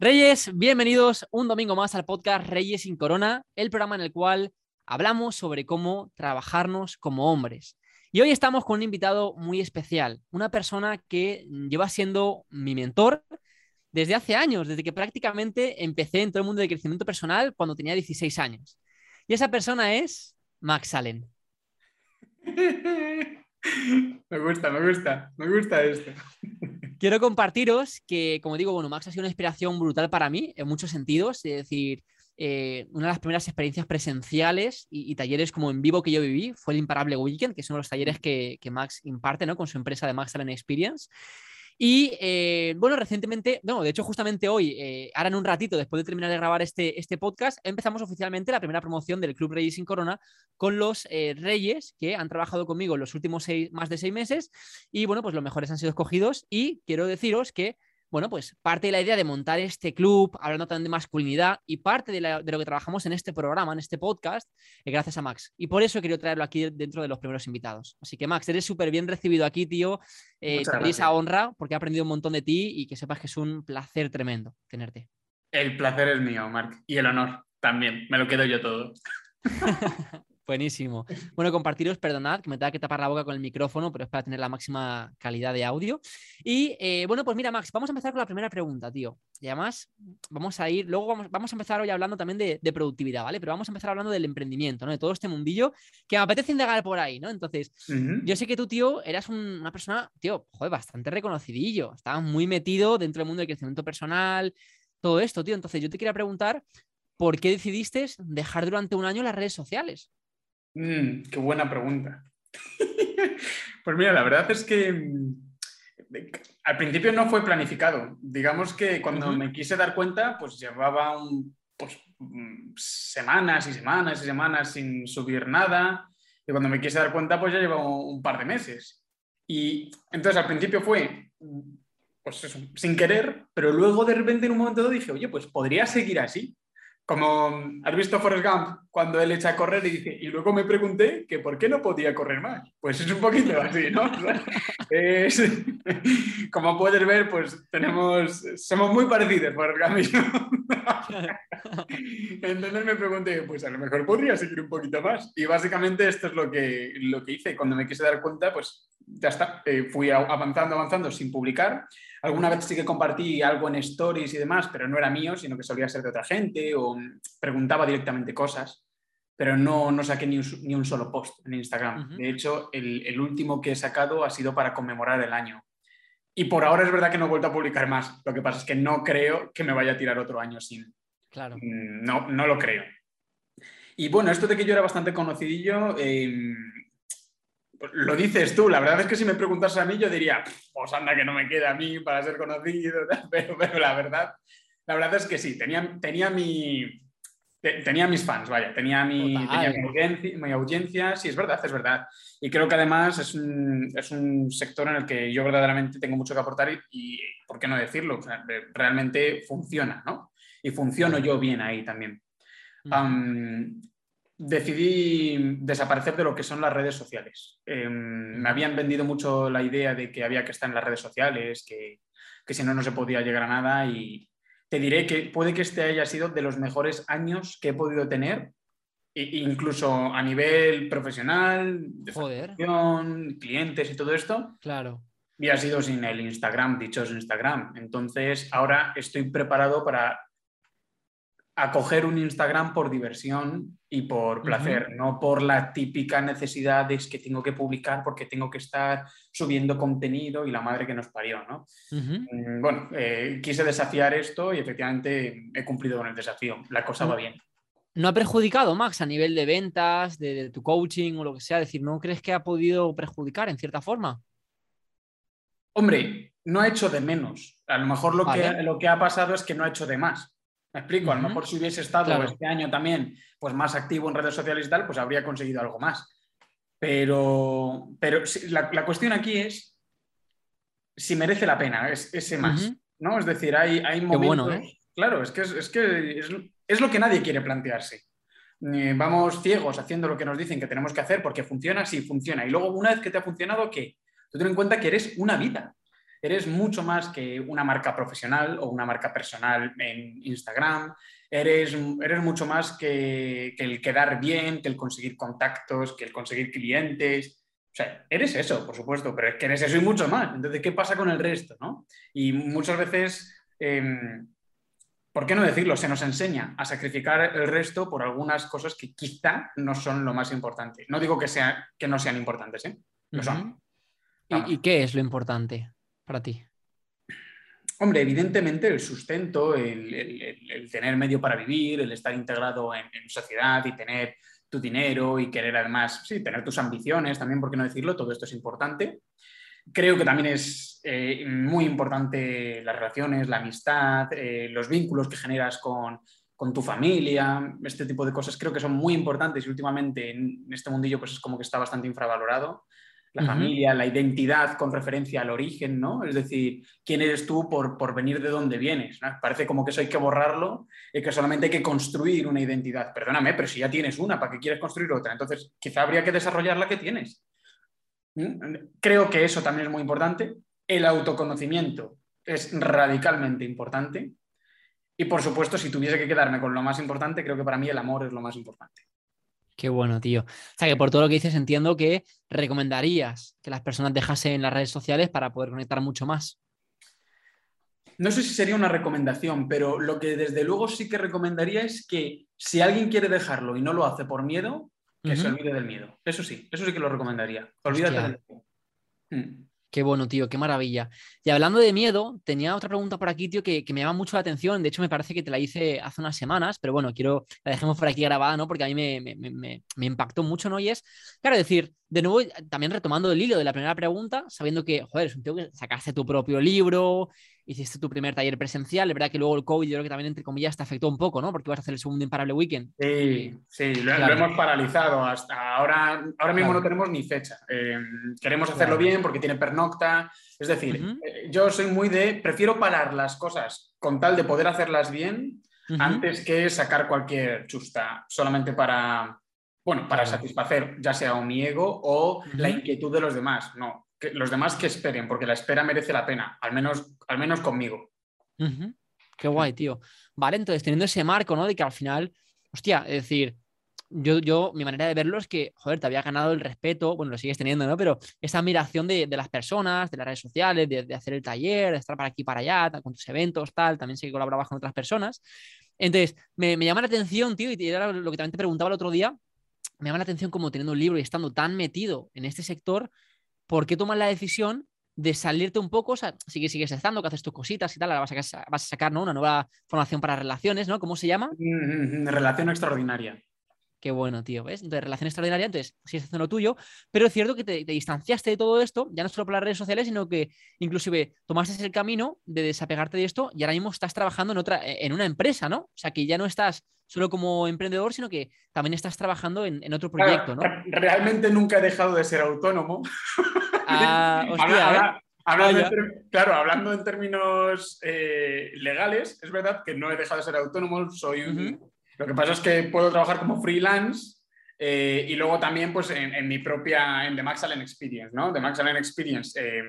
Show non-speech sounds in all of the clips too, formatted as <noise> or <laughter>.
Reyes, bienvenidos un domingo más al podcast Reyes sin Corona, el programa en el cual hablamos sobre cómo trabajarnos como hombres. Y hoy estamos con un invitado muy especial, una persona que lleva siendo mi mentor desde hace años, desde que prácticamente empecé en todo el mundo de crecimiento personal cuando tenía 16 años. Y esa persona es Max Allen. <laughs> Me gusta, me gusta, me gusta esto. Quiero compartiros que, como digo, bueno, Max ha sido una inspiración brutal para mí en muchos sentidos. Es decir, eh, una de las primeras experiencias presenciales y, talleres como en vivo que yo viví fue el Imparable Weekend, que de los talleres que, que Max imparte ¿no? con su empresa de Max Allen Experience. Y eh, bueno, recientemente, no, de hecho, justamente hoy, eh, ahora en un ratito, después de terminar de grabar este, este podcast, empezamos oficialmente la primera promoción del Club Reyes sin Corona con los eh, Reyes que han trabajado conmigo los últimos seis, más de seis meses. Y bueno, pues los mejores han sido escogidos. Y quiero deciros que bueno, pues parte de la idea de montar este club, hablando también de masculinidad, y parte de, lo que trabajamos en este programa, en este podcast, es gracias a Max. Y por eso querido traerlo aquí dentro de los primeros invitados. Así que, Max, eres súper bien recibido aquí, tío. Eh, te esa honra porque he aprendido un montón de ti y que sepas que es un placer tremendo tenerte. El placer es mío, Marc, y el honor también. Me lo quedo yo todo. <laughs> Buenísimo. Bueno, compartiros, perdonad que me tenga que tapar la boca con el micrófono, pero es para tener la máxima calidad de audio. Y eh, bueno, pues mira, Max, vamos a empezar con la primera pregunta, tío. Y además, vamos a ir, luego vamos, vamos a empezar hoy hablando también de, productividad, ¿vale? Pero vamos a empezar hablando del emprendimiento, ¿no? De todo este mundillo que me apetece indagar por ahí, ¿no? Entonces, yo sé que tú, tío, eras una persona, tío, joder, bastante reconocidillo. Estabas muy metido dentro del mundo del crecimiento personal, todo esto, tío. Entonces, yo te quería preguntar, ¿por qué decidiste dejar durante un año las redes sociales? Mm, qué buena pregunta. <laughs> pues mira, la verdad es que mm, al principio no fue planificado. Digamos que cuando me quise dar cuenta, pues llevaba pues, mm, semanas y semanas y semanas sin subir nada. Y cuando me quise dar cuenta, pues ya llevaba un par de meses. Y entonces al principio fue, pues eso, sin querer, pero luego de repente en un momento dado dije, oye, pues podría seguir así. Como has visto Forrest Gump cuando él echa a correr y dice, y luego me pregunté que por qué no podía correr más. Pues es un poquito así, ¿no? <laughs> <laughs> como puedes ver, pues tenemos, somos muy parecidos, Forrest Gump y yo. <laughs> Entonces me pregunté, pues a lo mejor podría seguir un poquito más. Y básicamente esto es lo que, lo que hice. Cuando me quise dar cuenta, pues ya está, eh, fui avanzando, avanzando sin publicar. Alguna vez sí que compartí algo en stories y demás, pero no era mío, sino que solía ser de otra gente o preguntaba directamente cosas, pero no, no saqué ni un, solo post en Instagram. De hecho, el, último que he sacado ha sido para conmemorar el año. Y por ahora es verdad que no he vuelto a publicar más. Lo que pasa es que no creo que me vaya a tirar otro año sin. Claro. Mm, no, no lo creo. Y bueno, esto de que yo era bastante conocidillo, pues lo dices tú, la verdad es que si me preguntas a mí yo diría, pues anda que no me queda a mí para ser conocido, <laughs> pero, pero la verdad, la verdad es que sí, tenía, tenía mi, tenía mis fans, vaya, tenía, mi, mi, audiencia, sí, es verdad, es verdad. Y creo que además es un, es un sector en el que yo verdaderamente tengo mucho que aportar y, ¿por qué no decirlo? realmente funciona, ¿no? Y funciono yo bien ahí también decidí desaparecer de lo que son las redes sociales. Em, me habían vendido mucho la idea de que había que estar en las redes sociales, que, si no, no se podía llegar a nada y te diré que puede que este haya sido de los mejores años que he podido tener, incluso a nivel profesional, de clientes y todo esto. Claro. Y ha sido sin el Instagram, dichoso Instagram. Entonces, ahora estoy preparado para acoger un Instagram por diversión y por placer, no por la típica necesidad de que tengo que publicar porque tengo que estar subiendo contenido y la madre que nos parió, ¿no? Mm, bueno, eh, quise desafiar esto y efectivamente he cumplido con el desafío. La cosa va bien. ¿No ha perjudicado, Max, a nivel de ventas, de, tu coaching o lo que sea? Es decir, ¿no crees que ha podido perjudicar en cierta forma? Hombre, no ha hecho de menos. A lo mejor lo, que, lo que ha pasado es que no ha hecho de más. Me explico, a lo mejor si hubiese estado este año también pues más activo en redes sociales y tal, pues habría conseguido algo más. Pero, pero la, cuestión aquí es si merece la pena ese más, ¿no? Es decir, hay, hay momentos... ¿eh? Claro, es que, es, que es, lo que nadie quiere plantearse. Eh, vamos ciegos haciendo lo que nos dicen que tenemos que hacer porque funciona, sí funciona. Y luego, una vez que te ha funcionado, ¿qué? Tú ten en cuenta que eres una vida. Eres mucho más que una marca profesional o una marca personal en Instagram, eres, eres mucho más que, el quedar bien, que el conseguir contactos, que el conseguir clientes. O sea, eres eso, por supuesto, pero es que eres eso y mucho más. Entonces, ¿qué pasa con el resto? ¿no? Y muchas veces, em, ¿por qué no decirlo? Se nos enseña a sacrificar el resto por algunas cosas que quizá no son lo más importante. No digo que, sea, que no sean importantes, ¿eh? Lo son. ¿Y, qué es lo importante para ti? Hombre, evidentemente el sustento, el, tener medio para vivir, el estar integrado en, sociedad y tener tu dinero y querer además, sí, tener tus ambiciones también, ¿por qué no decirlo? Todo esto es importante. Creo que también es eh, muy importante las relaciones, la amistad, eh, los vínculos que generas con, con, tu familia, este tipo de cosas creo que son muy importantes y últimamente en este mundillo pues es como que está bastante infravalorado la familia, la identidad con referencia al origen, ¿no? Es decir, quién eres tú por, por venir de dónde vienes. Parece como que eso hay que borrarlo y que solamente hay que construir una identidad. Perdóname, pero si ya tienes una, ¿para qué quieres construir otra? Entonces, quizá habría que desarrollar la que tienes. ¿Mm? Creo que eso también es muy importante. El autoconocimiento es radicalmente importante. Y por supuesto, si tuviese que quedarme con lo más importante, creo que para mí el amor es lo más importante. Qué bueno, tío. O sea, que por todo lo que dices entiendo que recomendarías que las personas dejasen las redes sociales para poder conectar mucho más. No sé si sería una recomendación, pero lo que desde luego sí que recomendaría es que si alguien quiere dejarlo y no lo hace por miedo, que se olvide del miedo. Eso sí, eso sí que lo recomendaría. Olvídate del miedo. Mm. Qué bueno, tío, qué maravilla. Y hablando de miedo, tenía otra pregunta por aquí, tío, que, me llama mucho la atención. De hecho, me parece que te la hice hace unas semanas, pero bueno, quiero la dejemos por aquí grabada, ¿no? Porque a mí me, impactó mucho, ¿no? Y es, claro, decir, de nuevo, también retomando el hilo de la primera pregunta, sabiendo que, joder, es un tío que sacaste tu propio libro, hiciste tu primer taller presencial. Es verdad que luego el COVID, yo creo que también, entre comillas, te afectó un poco, ¿no? Porque vas a hacer el segundo imparable weekend. Sí, sí, lo, hemos paralizado. Hasta ahora, ahora mismo no tenemos ni fecha. Eh, queremos hacerlo bien porque tiene pernocta. Es decir, eh, yo soy muy de, prefiero parar las cosas con tal de poder hacerlas bien antes que sacar cualquier chusta solamente para, bueno, para satisfacer ya sea o mi ego o la inquietud de los demás. No, los demás que esperen, porque la espera merece la pena, al menos, al menos conmigo. Qué guay, tío. Vale, entonces teniendo ese marco, ¿no? De que al final, hostia, es decir, yo, yo, mi manera de verlo es que, joder, te había ganado el respeto, bueno, lo sigues teniendo, ¿no? Pero esa admiración de, las personas, de las redes sociales, de, hacer el taller, de estar para aquí para allá, con tus eventos, tal, también sé que colaborabas con otras personas. Entonces, me, me llama la atención, tío, y era lo que también te preguntaba el otro día, me llama la atención como teniendo un libro y estando tan metido en este sector, ¿por qué tomas la decisión de salirte un poco? O sea, sí sigues estando, que haces tus cositas y tal, ahora vas a, vas a sacar ¿no? una nueva formación para relaciones, ¿no? ¿Cómo se llama? Mm, mm, relación extraordinaria. Qué bueno, tío, ¿ves? Entonces, relación extraordinaria, entonces sigues haciendo lo tuyo, pero es cierto que te, distanciaste de todo esto, ya no solo por las redes sociales, sino que inclusive tomaste el camino de desapegarte de esto y ahora mismo estás trabajando en otra, en una empresa, ¿no? O sea, que ya no estás solo como emprendedor, sino que también estás trabajando en, otro proyecto, ¿no? Realmente nunca he dejado de ser autónomo. Ah, <laughs> hostia, ¿eh? claro, hablando en términos eh, legales, es verdad que no he dejado de ser autónomo, soy lo que pasa es que puedo trabajar como freelance eh, y luego también pues, en, mi propia, en The Max Experience, ¿no? The Max Experience eh,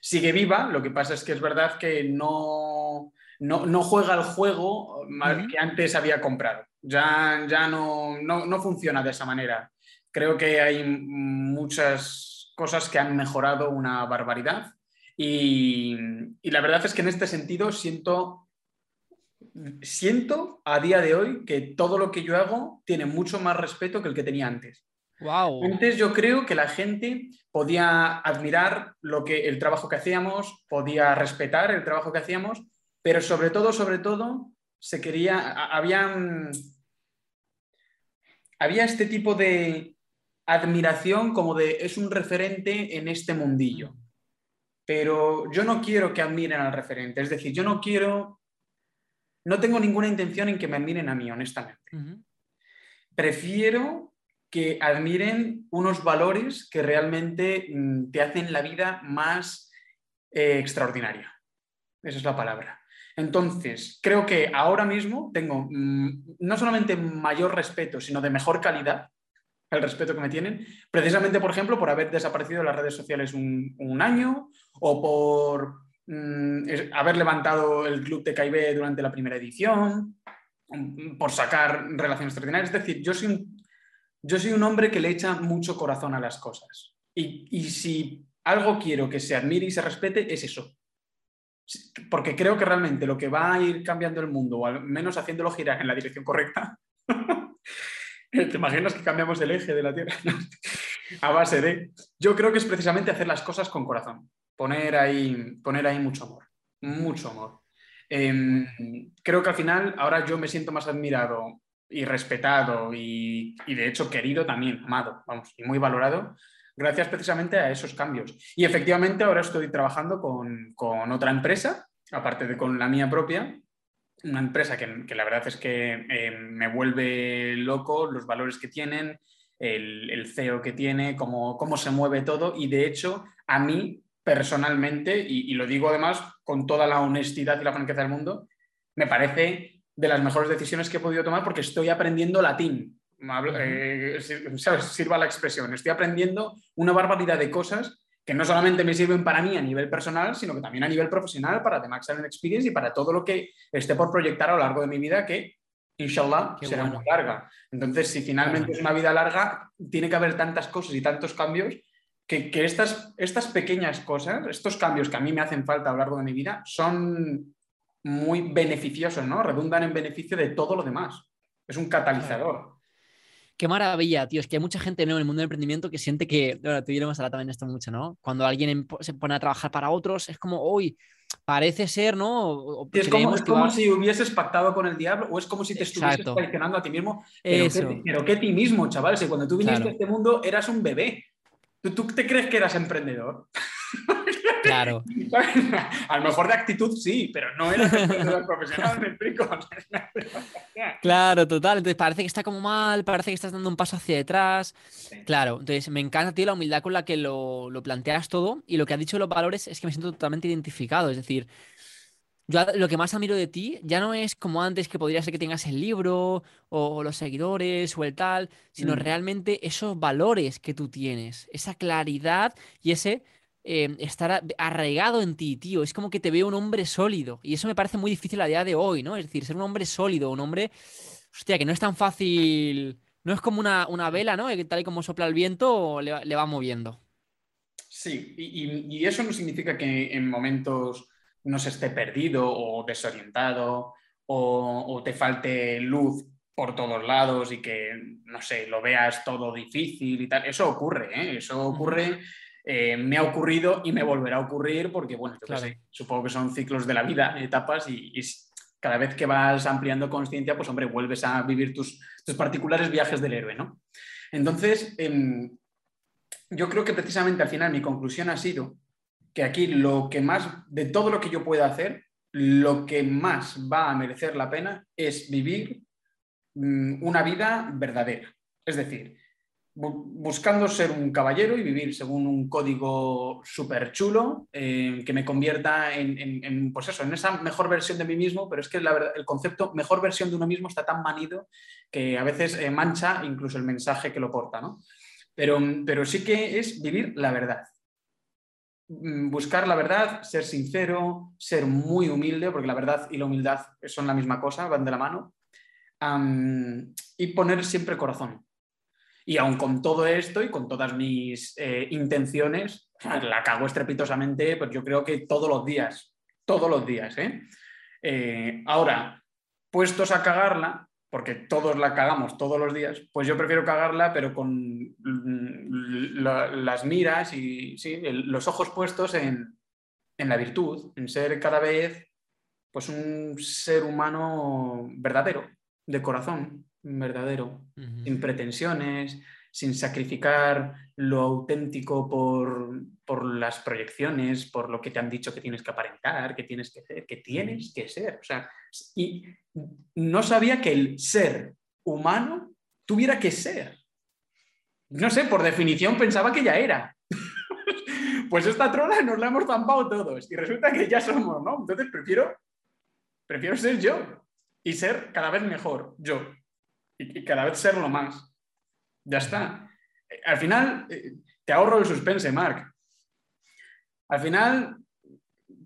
sigue viva, lo que pasa es que es verdad que no, no, juega el juego que antes había comprado. Ya, ya no, no, funciona de esa manera. Creo que hay muchas cosas que han mejorado una barbaridad y, y la verdad es que en este sentido siento siento a día de hoy que todo lo que yo hago tiene mucho más respeto que el que tenía antes. Wow. Antes yo creo que la gente podía admirar lo que, el trabajo que hacíamos, podía respetar el trabajo que hacíamos, pero sobre todo, sobre todo, se quería, había, había este tipo de admiración como de es un referente en este mundillo. Pero yo no quiero que admiren al referente, es decir, yo no quiero no tengo ninguna intención en que me admiren a mí, honestamente. Prefiero que admiren unos valores que realmente mm, te hacen la vida más eh, extraordinaria. Esa es la palabra. Entonces, creo que ahora mismo tengo mm, no solamente mayor respeto, sino de mejor calidad, el respeto que me tienen, precisamente, por ejemplo, por haber desaparecido de las redes sociales un, año o por mm, haber levantado el club de KIB durante la primera edición, mm, por sacar relaciones extraordinarias. Es decir, yo soy un, yo soy un hombre que le echa mucho corazón a las cosas. Y si algo quiero que se admire y se respete, es eso. Porque creo que realmente lo que va a ir cambiando el mundo, o al menos haciéndolo girar en la dirección correcta, <laughs> ¿Te imaginas que cambiamos el eje de la Tierra? <laughs> a base de... Yo creo que es precisamente hacer las cosas con corazón, poner ahí, poner ahí mucho amor, mucho amor. Em, creo que al final ahora yo me siento más admirado y respetado y, de hecho querido también, amado, vamos, y muy valorado gracias precisamente a esos cambios. Y efectivamente ahora estoy trabajando con, con otra empresa, aparte de con la mía propia, una empresa que, la verdad es que eh, me vuelve loco los valores que tienen, el, CEO que tiene, cómo, cómo, se mueve todo y de hecho a mí personalmente, y, lo digo además con toda la honestidad y la franqueza del mundo, me parece de las mejores decisiones que he podido tomar porque estoy aprendiendo latín. Eh, sirva la expresión, estoy aprendiendo una barbaridad de cosas que no solamente me sirven para mí a nivel personal, sino que también a nivel profesional para The Max Experience y para todo lo que esté por proyectar a lo largo de mi vida, que inshallah será muy larga. Entonces, si finalmente es una vida larga, tiene que haber tantas cosas y tantos cambios que, estas, estas pequeñas cosas, estos cambios que a mí me hacen falta a lo largo de mi vida, son muy beneficiosos, ¿no? Redundan en beneficio de todo lo demás. Es un catalizador. Qué maravilla, tío. Es que hay mucha gente en el mundo del emprendimiento que siente que, bueno, tú iremos a hablar también esto mucho, ¿no? Cuando alguien se pone a trabajar para otros, es como, uy, parece ser, ¿no? es, como, si hubieses pactado con el diablo o es como si te estuvieses traicionando a ti mismo. Pero, Qué, pero qué ti mismo, chaval. Si cuando tú viniste a este mundo eras un bebé. ¿Tú, ¿Tú, te crees que eras emprendedor? <laughs> <laughs> Claro. <laughs> A lo mejor de actitud sí, pero no eres profesional, me explico. <laughs> <laughs> claro, total. Entonces parece que está como mal, parece que estás dando un paso hacia detrás. Claro, entonces me encanta, tío, la humildad con la que lo, planteas todo y lo que has dicho de los valores es que me siento totalmente identificado. Es decir, yo lo que más admiro de ti ya no es como antes que podría ser que tengas el libro o los seguidores o el tal, sino mm. realmente esos valores que tú tienes, esa claridad y ese Em, estar arraigado en ti, tío. Es como que te veo un hombre sólido. Y eso me parece muy difícil a día de hoy, ¿no? Es decir, ser un hombre sólido, un hombre, hostia, que no es tan fácil. No es como una, vela, ¿no? Que tal y como sopla el viento, le, va moviendo. Sí, y, eso no significa que en momentos no se esté perdido o desorientado o, o te falte luz por todos lados y que, no sé, lo veas todo difícil y tal. Eso ocurre, ¿eh? Eso ocurre eh, me ha ocurrido y me volverá a ocurrir porque, bueno, supongo que son ciclos de la vida, etapas y, cada vez que vas ampliando conciencia, pues hombre, vuelves a vivir tus, particulares viajes del héroe, ¿no? Entonces, em, yo creo que precisamente al final mi conclusión ha sido que aquí lo que más, de todo lo que yo pueda hacer, lo que más va a merecer la pena es vivir mm, una vida verdadera. Es decir, buscando ser un caballero y vivir según un código súper chulo eh, que me convierta en, pues eso, en esa mejor versión de mí mismo, pero es que la verdad, el concepto mejor versión de uno mismo está tan manido que a veces eh, mancha incluso el mensaje que lo porta, ¿no? Pero, pero sí que es vivir la verdad. Mm, buscar la verdad, ser sincero, ser muy humilde, porque la verdad y la humildad son la misma cosa, van de la mano, y poner siempre corazón y aun con todo esto y con todas mis eh, intenciones, la cago estrepitosamente, pues yo creo que todos los días, todos los días. ¿eh? Eh, ahora, puestos a cagarla, porque todos la cagamos todos los días, pues yo prefiero cagarla, pero con las miras y los ojos puestos en, en, la virtud, en ser cada vez pues, un ser humano verdadero, de corazón verdadero, sin pretensiones, sin sacrificar lo auténtico por, las proyecciones, por lo que te han dicho que tienes que aparentar, que tienes que ser, que tienes que ser. O sea, y no sabía que el ser humano tuviera que ser. No sé, por definición pensaba que ya era. <laughs> pues esta trola nos la hemos zampado todos y resulta que ya somos, ¿no? Entonces prefiero, prefiero ser yo y ser cada vez mejor yo y, cada vez serlo más. Ya está. Al final, eh, te ahorro el suspense, Mark. al final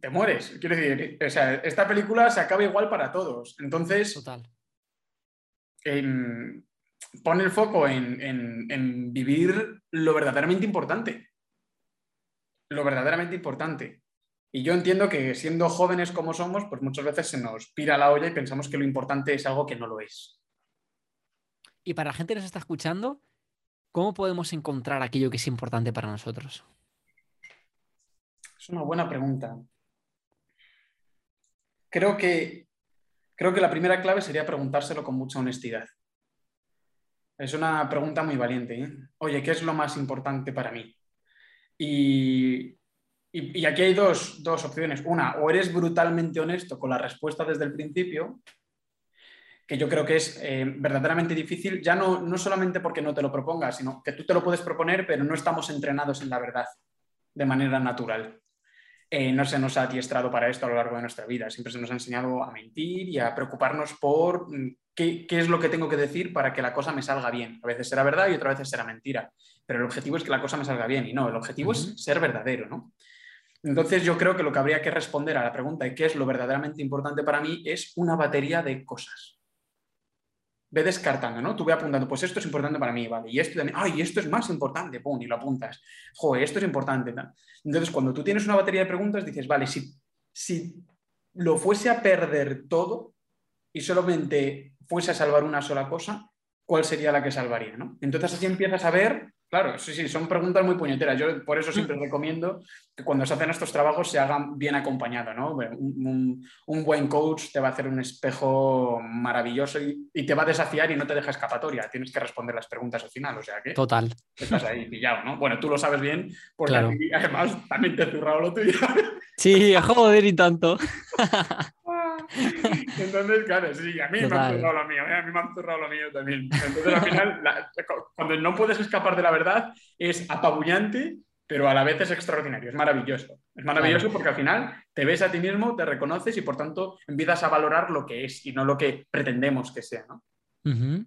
te mueres. Quiero decir, o sea, esta película se acaba igual para todos. Entonces, Total. em, pone el foco en, en- en vivir lo verdaderamente importante. Lo verdaderamente importante. Y yo entiendo que siendo jóvenes como somos, pues muchas veces se nos pira la olla y pensamos que lo importante es algo que no lo es. Y para la gente que nos está escuchando, ¿cómo podemos encontrar aquello que es importante para nosotros? Es una buena pregunta. Creo que, creo que la primera clave sería preguntárselo con mucha honestidad. Es una pregunta muy valiente. ¿eh? Oye, ¿qué es lo más importante para mí? Y, y- y aquí hay dos, dos opciones. Una, o eres brutalmente honesto con la respuesta desde el principio, que yo creo que es eh, verdaderamente difícil, ya no, no solamente porque no te lo propongas, sino que tú te lo puedes proponer, pero no estamos entrenados en la verdad de manera natural. Eh, no se nos ha adiestrado para esto a lo largo de nuestra vida. Siempre se nos ha enseñado a mentir y a preocuparnos por mm, qué, qué es lo que tengo que decir para que la cosa me salga bien. A veces será verdad y otra vez será mentira. Pero el objetivo es que la cosa me salga bien y no, el objetivo es ser verdadero, ¿no? Entonces yo creo que lo que habría que responder a la pregunta de qué es lo verdaderamente importante para mí es una batería de cosas. Ve descartando, ¿no? Tú ve apuntando, pues esto es importante para mí, ¿vale? Y esto también, ay, esto es más importante, pum, y lo apuntas. Joder, esto es importante. Entonces, cuando tú tienes una batería de preguntas, dices, vale, si, si lo fuese a perder todo y solamente fuese a salvar una sola cosa, ¿cuál sería la que salvaría? ¿no? Entonces así empiezas a ver, claro, sí, sí, son preguntas muy puñeteras. Yo por eso siempre recomiendo que cuando se hacen estos trabajos se hagan bien acompañados. ¿no? Un, un- un buen coach te va a hacer un espejo maravilloso y, y te va a desafiar y no te deja escapatoria. Tienes que responder las preguntas al final, o sea que Total. estás ahí pillado, ¿no? Bueno, tú lo sabes bien porque Claro. a ti, además también te he zurrado lo tuyo. Sí, joder y tanto. <laughs> <laughs> Entonces, claro, sí, a mí me Total. han zurrado lo mío, ¿eh? a mí me han zurrado lo mío también. Entonces, al final, la- cuando no puedes escapar de la verdad, es apabullante, pero a la vez es extraordinario, es maravilloso. Es maravilloso porque al final te ves a ti mismo, te reconoces y por tanto empiezas a valorar lo que es y no lo que pretendemos que sea, ¿no? Ujú.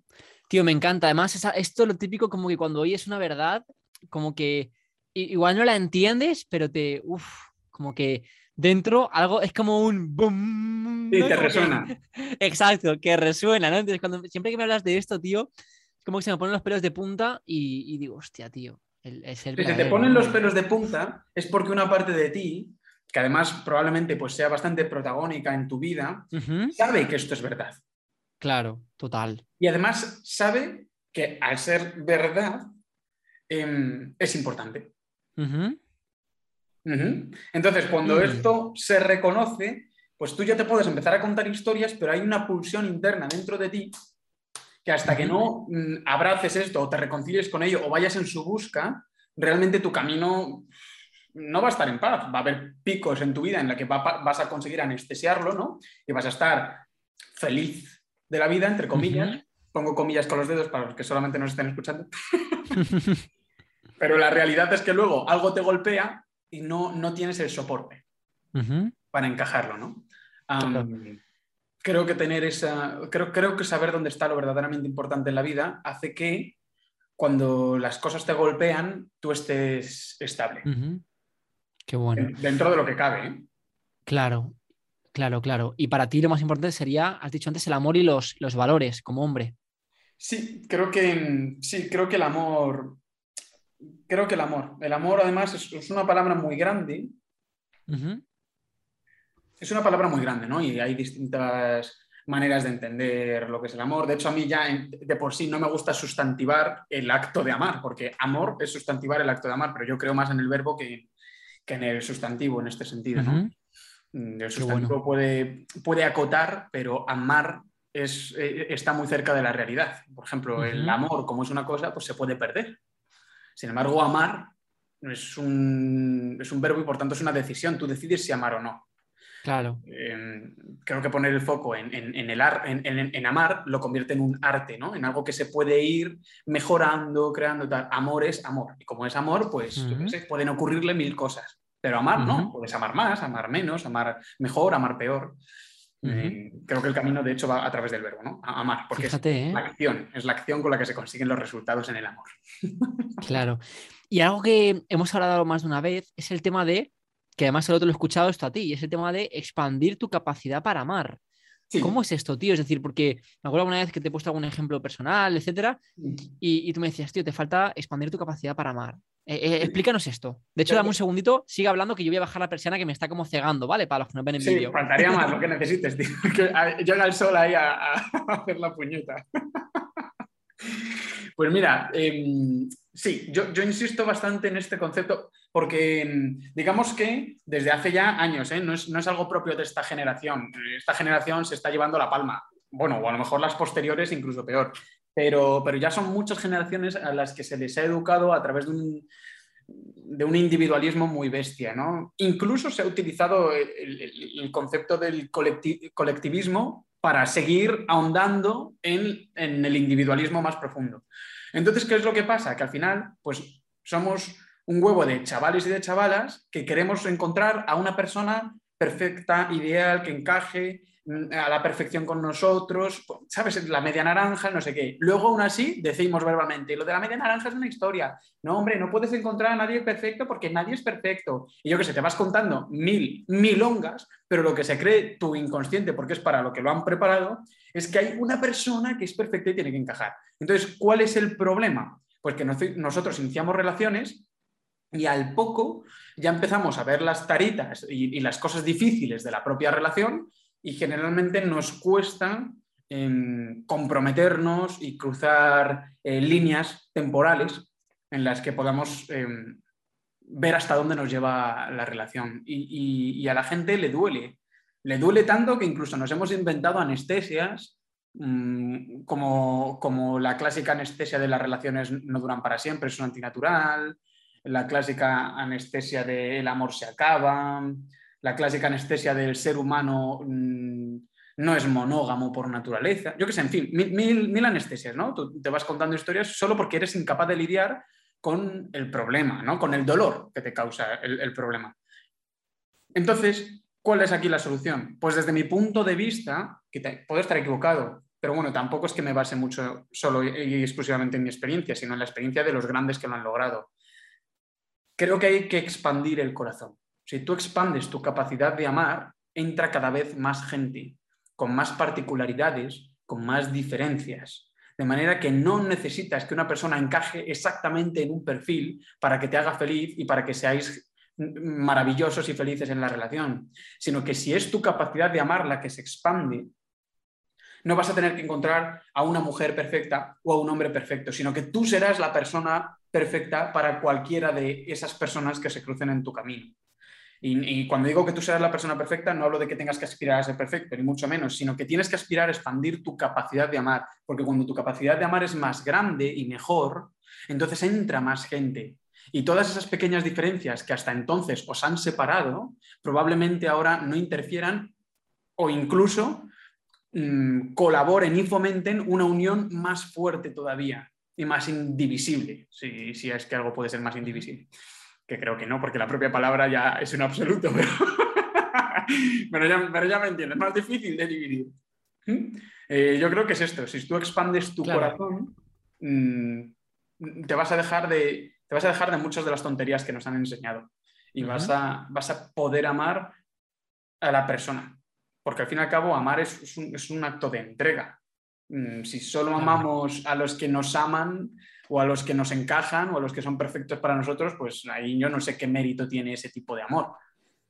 Tío, me encanta. Además, esa- esto es lo típico como que cuando oyes una verdad, como que igual no la entiendes, pero te, uff, como que dentro algo es como un boom. Sí, ¿no? te que- resuena. <laughs> Exacto, que resuena, ¿no? Entonces, cuando, siempre que me hablas de esto, tío, es como que se me ponen los pelos de punta y, y digo, hostia, tío, el, es el Si se te ponen los pelos de punta, es porque una parte de ti, que además probablemente pues, sea bastante protagónica en tu vida, sabe que esto es verdad. Claro, total. Y además sabe que al ser verdad em, es importante. Entonces, cuando esto se reconoce, pues tú ya te puedes empezar a contar historias, pero hay una pulsión interna dentro de ti que hasta que no mm, abraces esto o te reconcilies con ello o vayas en su busca, realmente tu camino no va a estar en paz. Va a haber picos en tu vida en la que va- va- vas a conseguir anestesiarlo, ¿no? Y vas a estar feliz de la vida, entre comillas. Pongo comillas con los dedos para los que solamente nos estén escuchando. <laughs> Pero la realidad es que luego algo te golpea y no, no tienes el soporte para encajarlo, ¿no? Creo que tener esa. Creo, creo que saber dónde está lo verdaderamente importante en la vida hace que cuando las cosas te golpean, tú estés estable. Qué bueno. Dentro de lo que cabe. ¿eh? Claro, claro, claro. Y para ti lo más importante sería, has dicho antes, el amor y los, los valores como hombre. Sí, creo que sí, creo que el amor. Creo que el amor. El amor, además, es, es una palabra muy grande. Es una palabra muy grande, ¿no? Y hay distintas maneras de entender lo que es el amor. De hecho, a mí ya de por sí no me gusta sustantivar el acto de amar, porque amor es sustantivar el acto de amar, pero yo creo más en el verbo que, que en el sustantivo en este sentido, ¿no? Mm, El sustantivo bueno. puede, puede acotar, pero amar es, eh, está muy cerca de la realidad. Por ejemplo, el amor, como es una cosa, pues se puede perder. Sin embargo, amar es un, es un verbo y por tanto es una decisión. Tú decides si amar o no. Claro. Eh, creo que poner el foco en, en- en el ar- en, amar lo convierte en un arte, ¿no? En algo que se puede ir mejorando, creando tal. Amor es amor. Y como es amor, pues sé, pueden ocurrirle mil cosas. Pero amar no. Puedes amar más, amar menos, amar mejor, amar peor. Eh, creo que el camino, de hecho, va a través del verbo, ¿no? A- amar, porque Fíjate, es ¿eh? la acción, es la acción con la que se consiguen los resultados en el amor. Claro. Y algo que hemos hablado más de una vez es el tema de que además solo te lo he escuchado esto a ti, y es el tema de expandir tu capacidad para amar. ¿Cómo es esto, tío? Es decir, porque me acuerdo alguna vez que te he puesto algún ejemplo personal, etcétera, y, tú me decías, tío, te falta expandir tu capacidad para amar. Eh, eh, explícanos esto. De hecho, dame un segundito, sigue hablando que yo voy a bajar la persiana que me está como cegando, ¿vale? Para los que no ven en sí, vídeo. faltaría más <laughs> lo que necesites, tío. <laughs> Que llega el sol ahí a, a <laughs> hacer la puñeta. Pues mira, em, sí, yo, insisto bastante en este concepto porque em, digamos que desde hace ya años, ¿eh? no, es, algo propio de esta generación. Esta generación se está llevando la palma. Bueno, o a lo mejor las posteriores incluso peor. Pero, pero ya son muchas generaciones a las que se les ha educado a través de un, de un individualismo muy bestia. ¿no? Incluso se ha utilizado el, concepto del colectivismo para seguir ahondando en, el individualismo más profundo. Entonces, ¿qué es lo que pasa? Que al final, pues somos un huevo de chavales y de chavalas que queremos encontrar a una persona perfecta, ideal, que encaje, a la perfección con nosotros, pues, ¿sabes? La media naranja, no sé qué. Luego, aún así, decimos verbalmente, lo de la media naranja es una historia. No, hombre, no puedes encontrar a nadie perfecto porque nadie es perfecto. Y yo que sé, te vas contando mil, milongas, pero lo que se cree tu inconsciente, porque es para lo que lo han preparado, es que hay una persona que es perfecta y tiene que encajar. Entonces, ¿cuál es el problema? Pues que nosotros iniciamos relaciones y al poco ya empezamos a ver las taritas y las cosas difíciles de la propia relación y generalmente nos cuesta em, comprometernos y cruzar eh, líneas temporales en las que podamos em, ver hasta dónde nos lleva la relación. Y, a la gente le duele. Le duele tanto que incluso nos hemos inventado anestesias mm, como, como, la clásica anestesia de las relaciones no duran para siempre, es un antinatural, la clásica anestesia de el amor se acaba, la clásica anestesia del ser humano mm, no es monógamo por naturaleza. Yo qué sé, en fin, mil, anestesias, ¿no? Tú te vas contando historias solo porque eres incapaz de lidiar con el problema, ¿no? Con el dolor que te causa el, problema. Entonces, ¿cuál es aquí la solución? Pues desde mi punto de vista, puedo estar equivocado, pero bueno, tampoco es que me base mucho solo y exclusivamente en mi experiencia, sino en la experiencia de los grandes que lo han logrado. Creo que hay que expandir el corazón. Si tú expandes tu capacidad de amar, entra cada vez más gente, con más particularidades, con más diferencias. De manera que no necesitas que una persona encaje exactamente en un perfil para que te haga feliz y para que seáis maravillosos y felices en la relación, sino que si es tu capacidad de amar la que se expande, no vas a tener que encontrar a una mujer perfecta o a un hombre perfecto, sino que tú serás la persona perfecta para cualquiera de esas personas que se crucen en tu camino. Y, cuando digo que tú serás la persona perfecta, no hablo de que tengas que aspirar a ser perfecto, ni mucho menos, sino que tienes que aspirar a expandir tu capacidad de amar, porque cuando tu capacidad de amar es más grande y mejor, entonces entra más gente. Y todas esas pequeñas diferencias que hasta entonces os han separado, probablemente ahora no interfieran o incluso mm, colaboren y fomenten una unión más fuerte todavía y más indivisible, si, si es que algo puede ser más indivisible que creo que no, porque la propia palabra ya es un absoluto, <laughs> pero, ya, me entiendes, es más difícil de dividir. ¿Mm? Eh, yo creo que es esto, si tú expandes tu corazón, mm, te, vas a dejar de, te vas a dejar de muchas de las tonterías que nos han enseñado y vas, a, vas a poder amar a la persona, porque al fin y al cabo amar es, un, es un, acto de entrega. Mm, si solo amamos a los que nos aman, o a los que nos encajan o a los que son perfectos para nosotros, pues ahí yo no sé qué mérito tiene ese tipo de amor.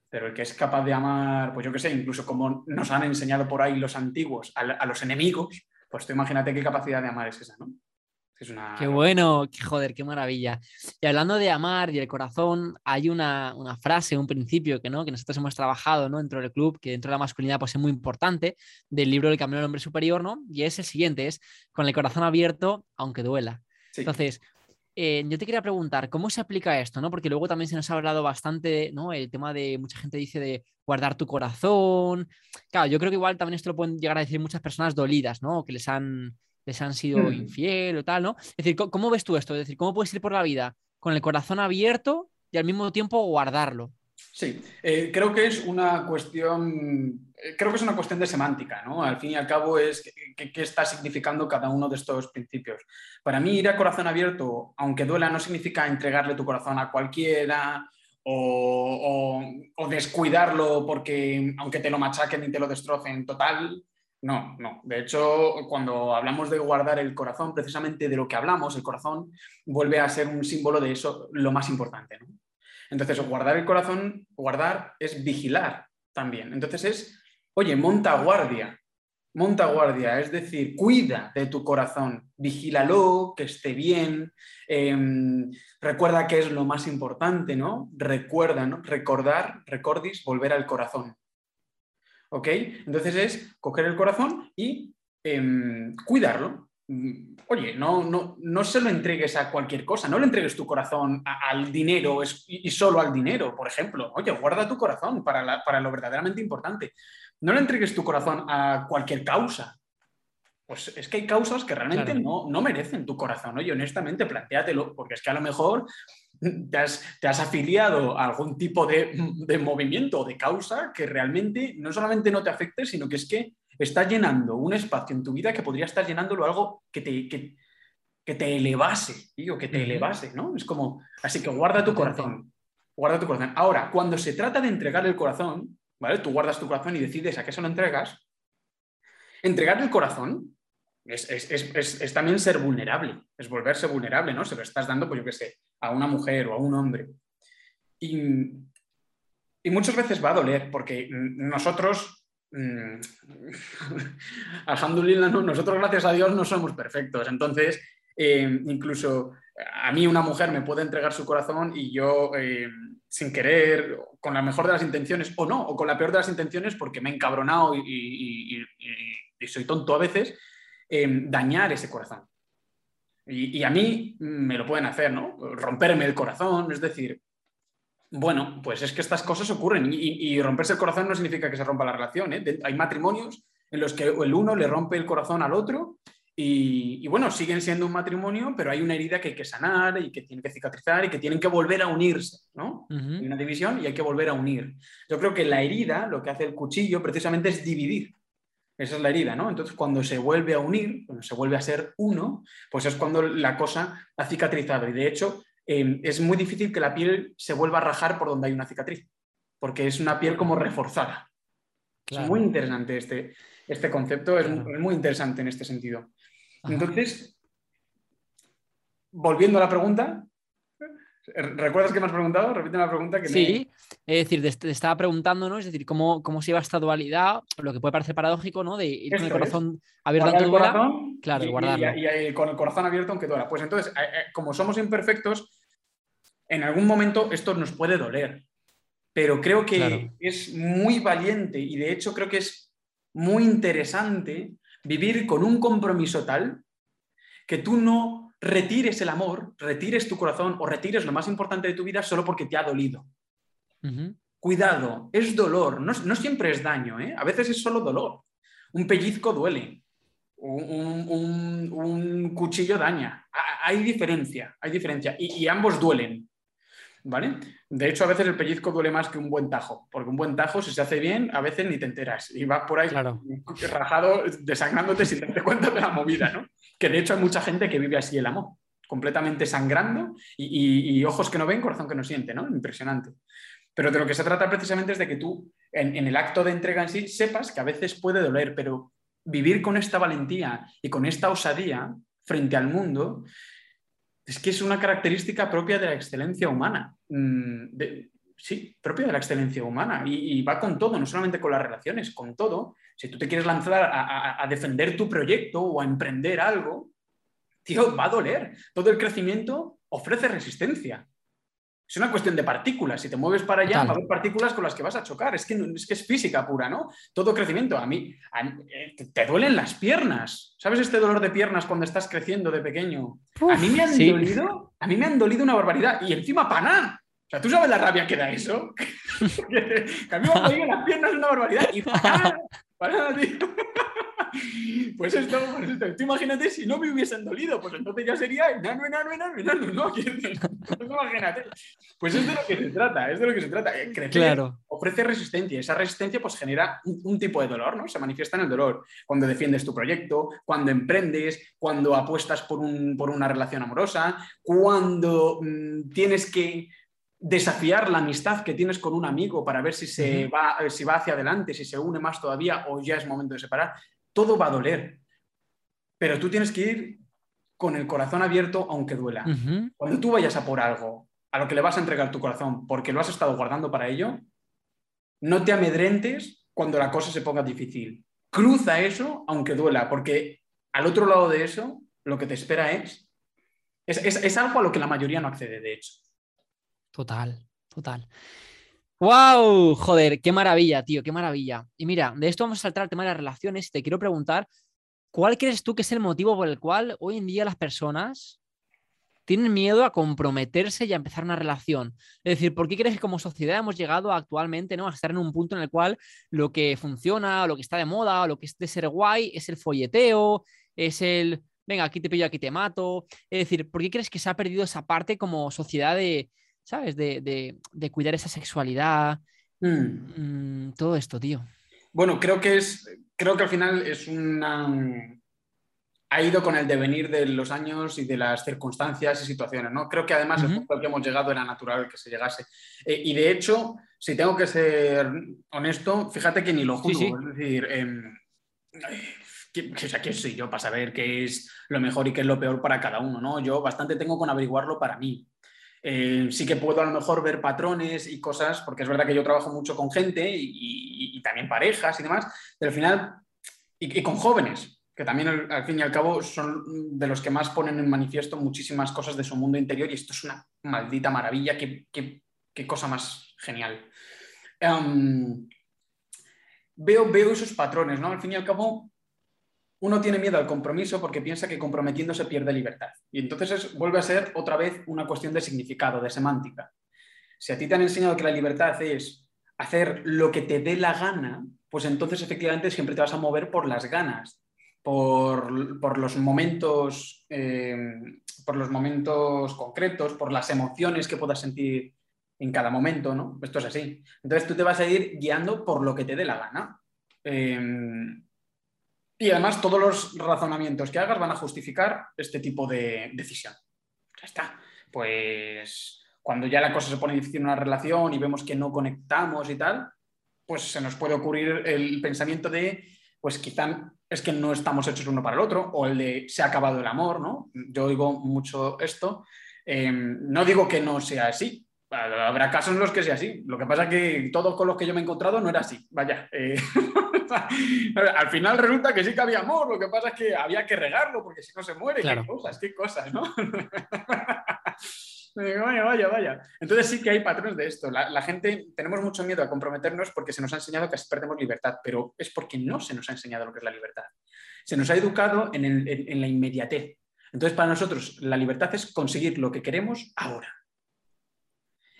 Pero el que es capaz de amar, pues yo qué sé, incluso como nos han enseñado por ahí los antiguos a, los enemigos, pues tú imagínate qué capacidad de amar es esa, ¿no? Es una... Qué bueno, qué joder, qué maravilla. Y hablando de amar y el corazón, hay una, una, frase, un principio que, ¿no? que nosotros hemos trabajado ¿no? dentro del club, que dentro de la masculinidad pues, es muy importante, del libro El Camino del Hombre Superior, ¿no? y es el siguiente, es con el corazón abierto, aunque duela. Entonces, eh, yo te quería preguntar, ¿cómo se aplica esto? ¿no? Porque luego también se nos ha hablado bastante, ¿no? El tema de, mucha gente dice de guardar tu corazón. Claro, yo creo que igual también esto lo pueden llegar a decir muchas personas dolidas, ¿no? Que les han, les han sido hmm. infiel o tal, ¿no? Es decir, ¿cómo ves tú esto? Es decir, ¿cómo puedes ir por la vida con el corazón abierto y al mismo tiempo guardarlo? Sí, eh, creo que es una cuestión, creo que es una cuestión de semántica, ¿no? Al fin y al cabo es qué está significando cada uno de estos principios. Para mí ir a corazón abierto, aunque duela, no significa entregarle tu corazón a cualquiera o, descuidarlo porque aunque te lo machaquen y te lo destrocen total. No, no. De hecho, cuando hablamos de guardar el corazón, precisamente de lo que hablamos, el corazón vuelve a ser un símbolo de eso lo más importante. Entonces, guardar el corazón, guardar es vigilar también. Entonces es, oye, monta guardia, monta guardia, es decir, cuida de tu corazón, vigílalo, que esté bien, em, recuerda que es lo más importante, ¿no? Recuerda, ¿no? Recordar, recordis, volver al corazón. ¿Ok? Entonces es coger el corazón y em, cuidarlo. Oye, no, no, no se lo entregues a cualquier cosa, no le entregues tu corazón al dinero y solo al dinero, por ejemplo. Oye, guarda tu corazón para lo verdaderamente importante. No le entregues tu corazón a cualquier causa. Pues es que hay causas que realmente no, no, merecen tu corazón. Oye, honestamente, plantéatelo, porque es que a lo mejor te has, afiliado a algún tipo de, movimiento o de causa que realmente no solamente no te afecte, sino que es que está llenando un espacio en tu vida que podría estar llenándolo algo que te, que, te elevase, digo, que te elevase, ¿no? Es como, así que guarda tu corazón, guarda tu corazón. Ahora, cuando se trata de entregar el corazón, ¿vale? Tú guardas tu corazón y decides a qué se lo entregas. Entregar el corazón es, también ser vulnerable, es volverse vulnerable, ¿no? Se lo estás dando, pues yo qué sé, a una mujer o a un hombre. Y, muchas veces va a doler, porque nosotros, mmm, <laughs> alhamdulillah, nosotros gracias a Dios no somos perfectos. Entonces, eh, incluso a mí una mujer me puede entregar su corazón y yo, eh, sin querer, con la mejor de las intenciones, o no, o con la peor de las intenciones porque me he encabronado y, soy tonto a veces, em, dañar ese corazón. Y, a mí me lo pueden hacer, ¿no? Romperme el corazón, es decir, bueno, pues es que estas cosas ocurren y, romperse el corazón no significa que se rompa la relación. ¿eh? Hay matrimonios en los que el uno le rompe el corazón al otro y, bueno, siguen siendo un matrimonio, pero hay una herida que hay que sanar y que tiene que cicatrizar y que tienen que volver a unirse, ¿no? Hay una división y hay que volver a unir. Yo creo que la herida, lo que hace el cuchillo, precisamente es dividir. Esa es la herida, ¿no? Entonces, cuando se vuelve a unir, cuando se vuelve a ser uno, pues es cuando la cosa ha cicatrizado. Y de hecho, em, es muy difícil que la piel se vuelva a rajar por donde hay una cicatriz, porque es una piel como reforzada. Es muy interesante este, este concepto, es muy interesante en este sentido. Entonces, volviendo a la pregunta, ¿recuerdas que me has preguntado? Repite la pregunta. Que sí, es decir, te, estaba preguntando, ¿no? Es decir, ¿cómo, cómo se lleva esta dualidad, lo que puede parecer paradójico, ¿no? De ir con el corazón abierto duela. Claro, y, guardarlo. Y, con el corazón abierto aunque duela. Pues entonces, eh, eh, como somos imperfectos, en algún momento esto nos puede doler. Pero creo que es muy valiente y de hecho creo que es muy interesante vivir con un compromiso tal que tú no retires el amor, retires tu corazón o retires lo más importante de tu vida solo porque te ha dolido. Cuidado, es dolor, no, siempre es daño, ¿eh? a veces es solo dolor. Un pellizco duele, un, cuchillo daña. Hay diferencia, hay diferencia y ambos duelen. ¿Vale? De hecho, a veces el pellizco duele más que un buen tajo, porque un buen tajo, si se hace bien, a veces ni te enteras y vas por ahí <laughs> rajado, desangrándote sin darte cuenta de la movida, ¿no? Que de hecho hay mucha gente que vive así el amor, completamente sangrando y, ojos que no ven, corazón que no siente, ¿no? Impresionante. Pero de lo que se trata precisamente es de que tú, en, en el acto de entrega en sí, sepas que a veces puede doler, pero vivir con esta valentía y con esta osadía frente al mundo es que es una característica propia de la excelencia humana. Mm, sí, propia de la excelencia humana. Y, va con todo, no solamente con las relaciones, con todo. Si tú te quieres lanzar a, defender tu proyecto o a emprender algo, tío, va a doler. Todo el crecimiento ofrece resistencia. Es una cuestión de partículas. Si te mueves para allá, va a haber partículas con las que vas a chocar. Es que, es que es física pura, ¿no? Todo crecimiento. A mí, eh, te duelen las piernas. ¿Sabes este dolor de piernas cuando estás creciendo de pequeño? a mí me han dolido, a mí me han dolido una barbaridad. Y encima paná. O sea, ¿tú sabes la rabia que da eso? <laughs> <laughs> que a mí me han dolido las piernas una barbaridad. Y paná, paná, tío. <laughs> Pues esto, pues esto, tú imagínate si no me hubiesen dolido, pues entonces ya sería enano, enano, enano, enano, ¿no? <laughs> imagínate. Pues es de lo que se trata, es de lo que se trata. Eh, crecer ofrece resistencia, esa resistencia pues genera un, tipo de dolor, ¿no? Se manifiesta en el dolor. Cuando defiendes tu proyecto, cuando emprendes, cuando apuestas por, un, por una relación amorosa, cuando mm, tienes que desafiar la amistad que tienes con un amigo para ver si, se va, si va hacia adelante, si se une más todavía o ya es momento de separar. Todo va a doler. Pero tú tienes que ir con el corazón abierto aunque duela. Cuando tú vayas a por algo, a lo que le vas a entregar tu corazón porque lo has estado guardando para ello, no te amedrentes cuando la cosa se ponga difícil. Cruza eso aunque duela, porque al otro lado de eso lo que te espera es, es, es algo a lo que la mayoría no accede, de hecho. Total, total. ¡Wow! Joder, qué maravilla, tío, qué maravilla. Y mira, de esto vamos a saltar al tema de las relaciones. Te quiero preguntar, ¿cuál crees tú que es el motivo por el cual hoy en día las personas tienen miedo a comprometerse y a empezar una relación? Es decir, ¿por qué crees que como sociedad hemos llegado actualmente ¿no? a estar en un punto en el cual lo que funciona, lo que está de moda, o lo que es de ser guay, es el folleteo, es el, venga, aquí te pillo, aquí te mato? Es decir, ¿por qué crees que se ha perdido esa parte como sociedad de ¿sabes? De, cuidar esa sexualidad. Mm. Mm, todo esto, tío. Bueno, creo que es, creo que al final es una... Ha ido con el devenir de los años y de las circunstancias y situaciones, ¿no? Creo que además el punto al que hemos llegado era natural que se llegase. Eh, y de hecho, si tengo que ser honesto, fíjate que ni lo juzgo. Es decir, em, ¿qué, soy yo para saber qué es lo mejor y qué es lo peor para cada uno? ¿no? Yo bastante tengo con averiguarlo para mí. Eh, sí que puedo a lo mejor ver patrones y cosas, porque es verdad que yo trabajo mucho con gente y, también parejas y demás, pero al final, y, con jóvenes, que también al, fin y al cabo son de los que más ponen en manifiesto muchísimas cosas de su mundo interior y esto es una maldita maravilla, qué, qué, cosa más genial. Em, veo, veo esos patrones, ¿no? Al fin y al cabo, uno tiene miedo al compromiso porque piensa que comprometiéndose pierde libertad. Y entonces vuelve a ser otra vez una cuestión de significado, de semántica. Si a ti te han enseñado que la libertad es hacer lo que te dé la gana, pues entonces efectivamente siempre te vas a mover por las ganas, por, los momentos, eh, por los momentos concretos, por las emociones que puedas sentir en cada momento, ¿no? Esto es así. Entonces tú te vas a ir guiando por lo que te dé la gana. Eh, y además todos los razonamientos que hagas van a justificar este tipo de decisión. Ya está. Pues cuando ya la cosa se pone difícil en una relación y vemos que no conectamos y tal, pues se nos puede ocurrir el pensamiento de, pues quizá es que no estamos hechos uno para el otro, o el de se ha acabado el amor, ¿no? Yo oigo mucho esto. Em, no digo que no sea así, habrá casos en los que sea así. Lo que pasa es que todos con los que yo me he encontrado no era así. Vaya. Eh, <laughs> al final resulta que sí que había amor, lo que pasa es que había que regarlo porque si no se muere. Qué cosas, qué cosas, ¿no? <laughs> vaya, vaya, vaya. Entonces sí que hay patrones de esto. La, gente, tenemos mucho miedo a comprometernos porque se nos ha enseñado que así perdemos libertad, pero es porque no se nos ha enseñado lo que es la libertad. Se nos ha educado en, en la inmediatez. Entonces para nosotros la libertad es conseguir lo que queremos ahora.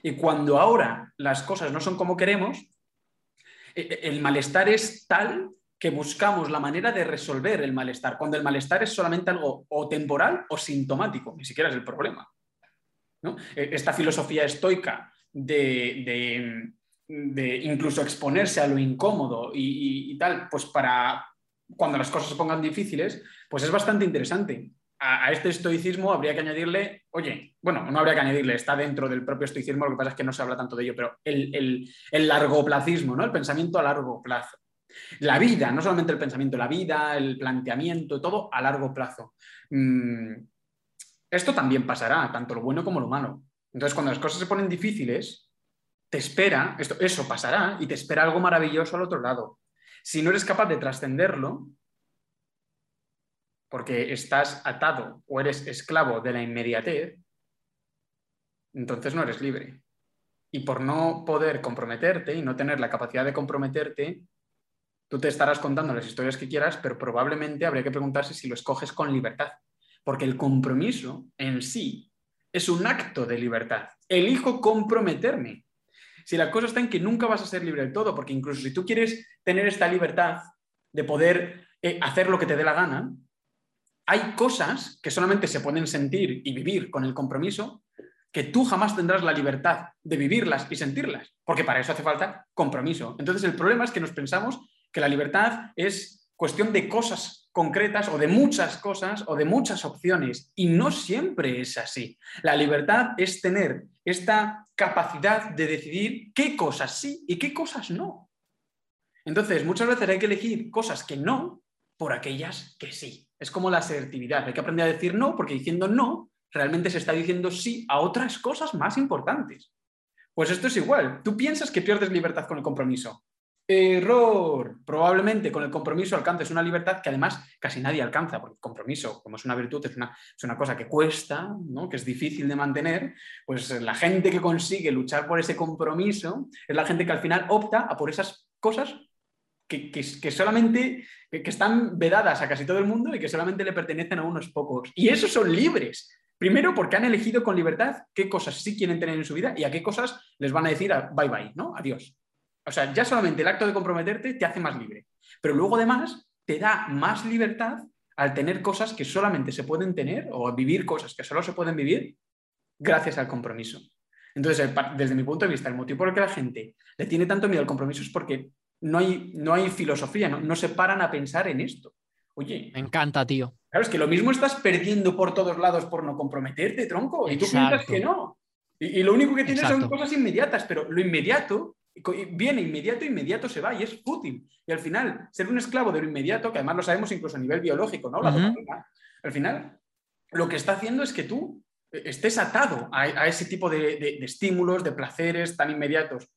Y cuando ahora las cosas no son como queremos, el malestar es tal que buscamos la manera de resolver el malestar, cuando el malestar es solamente algo o temporal o sintomático, ni siquiera es el problema. E, esta filosofía estoica de, incluso exponerse a lo incómodo y, tal, pues para cuando las cosas se pongan difíciles, pues es bastante interesante a, este estoicismo habría que añadirle, oye, bueno, no habría que añadirle, está dentro del propio estoicismo, lo que pasa es que no se habla tanto de ello, pero el, el, largoplacismo, ¿no? El pensamiento a largo plazo. La vida, no solamente el pensamiento, la vida, el planteamiento, todo a largo plazo. Mm, esto también pasará, tanto lo bueno como lo malo. Entonces, cuando las cosas se ponen difíciles, te espera, esto, eso pasará y te espera algo maravilloso al otro lado. Si no eres capaz de trascenderlo, porque estás atado o eres esclavo de la inmediatez, entonces no eres libre. Y por no poder comprometerte y no tener la capacidad de comprometerte, tú te estarás contando las historias que quieras, pero probablemente habría que preguntarse si lo escoges con libertad. Porque el compromiso en sí es un acto de libertad. Elijo comprometerme. Si la cosa está en que nunca vas a ser libre del todo, porque incluso si tú quieres tener esta libertad de poder eh, hacer lo que te dé la gana, hay cosas que solamente se pueden sentir y vivir con el compromiso que tú jamás tendrás la libertad de vivirlas y sentirlas, porque para eso hace falta compromiso. Entonces el problema es que nos pensamos que la libertad es cuestión de cosas concretas o de muchas cosas o de muchas opciones. Y no siempre es así. La libertad es tener esta capacidad de decidir qué cosas sí y qué cosas no. Entonces, muchas veces hay que elegir cosas que no por aquellas que sí. Es como la asertividad. Hay que aprender a decir no porque diciendo no realmente se está diciendo sí a otras cosas más importantes. Pues esto es igual. Tú piensas que pierdes libertad con el compromiso. Error. Probablemente con el compromiso alcances una libertad que además casi nadie alcanza, porque el compromiso, como es una virtud, es una, es una cosa que cuesta, ¿no? que es difícil de mantener, pues la gente que consigue luchar por ese compromiso es la gente que al final opta por esas cosas que, solamente que, están vedadas a casi todo el mundo y que solamente le pertenecen a unos pocos. Y esos son libres. Primero porque han elegido con libertad qué cosas sí quieren tener en su vida y a qué cosas les van a decir bye bye, ¿no? Adiós. O sea, ya solamente el acto de comprometerte te hace más libre. Pero luego además te da más libertad al tener cosas que solamente se pueden tener o vivir cosas que solo se pueden vivir gracias al compromiso. Entonces, desde mi punto de vista, el motivo por el que la gente le tiene tanto miedo al compromiso es porque no hay, no hay filosofía, no, no se paran a pensar en esto. Oye. Me encanta, tío. Claro, es que lo mismo estás perdiendo por todos lados por no comprometerte, tronco, y tú piensas que no. Y, lo único que tienes son cosas inmediatas, pero lo inmediato viene inmediato, inmediato se va y es fútil. Y al final, ser un esclavo de lo inmediato, que además lo sabemos incluso a nivel biológico, ¿no? al final, lo que está haciendo es que tú estés atado a, ese tipo de, estímulos, de placeres tan inmediatos.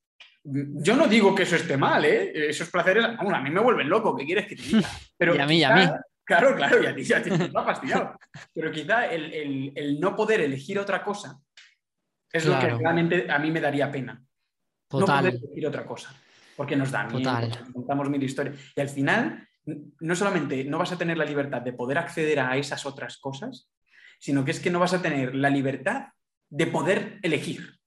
Yo no digo que eso esté mal, ¿eh? Esos placeres, a mí me vuelven loco, ¿qué quieres que te diga? Pero <laughs> y a mí, a mí. Claro, claro, y a ti ya te ha fastidiado. Pero quizá el, no poder elegir otra cosa es lo que realmente a mí me daría pena. Total. No poder elegir otra cosa, porque nos da miedo, contamos mil historias. Y al final, no solamente no vas a tener la libertad de poder acceder a esas otras cosas, sino que es que no vas a tener la libertad de poder elegir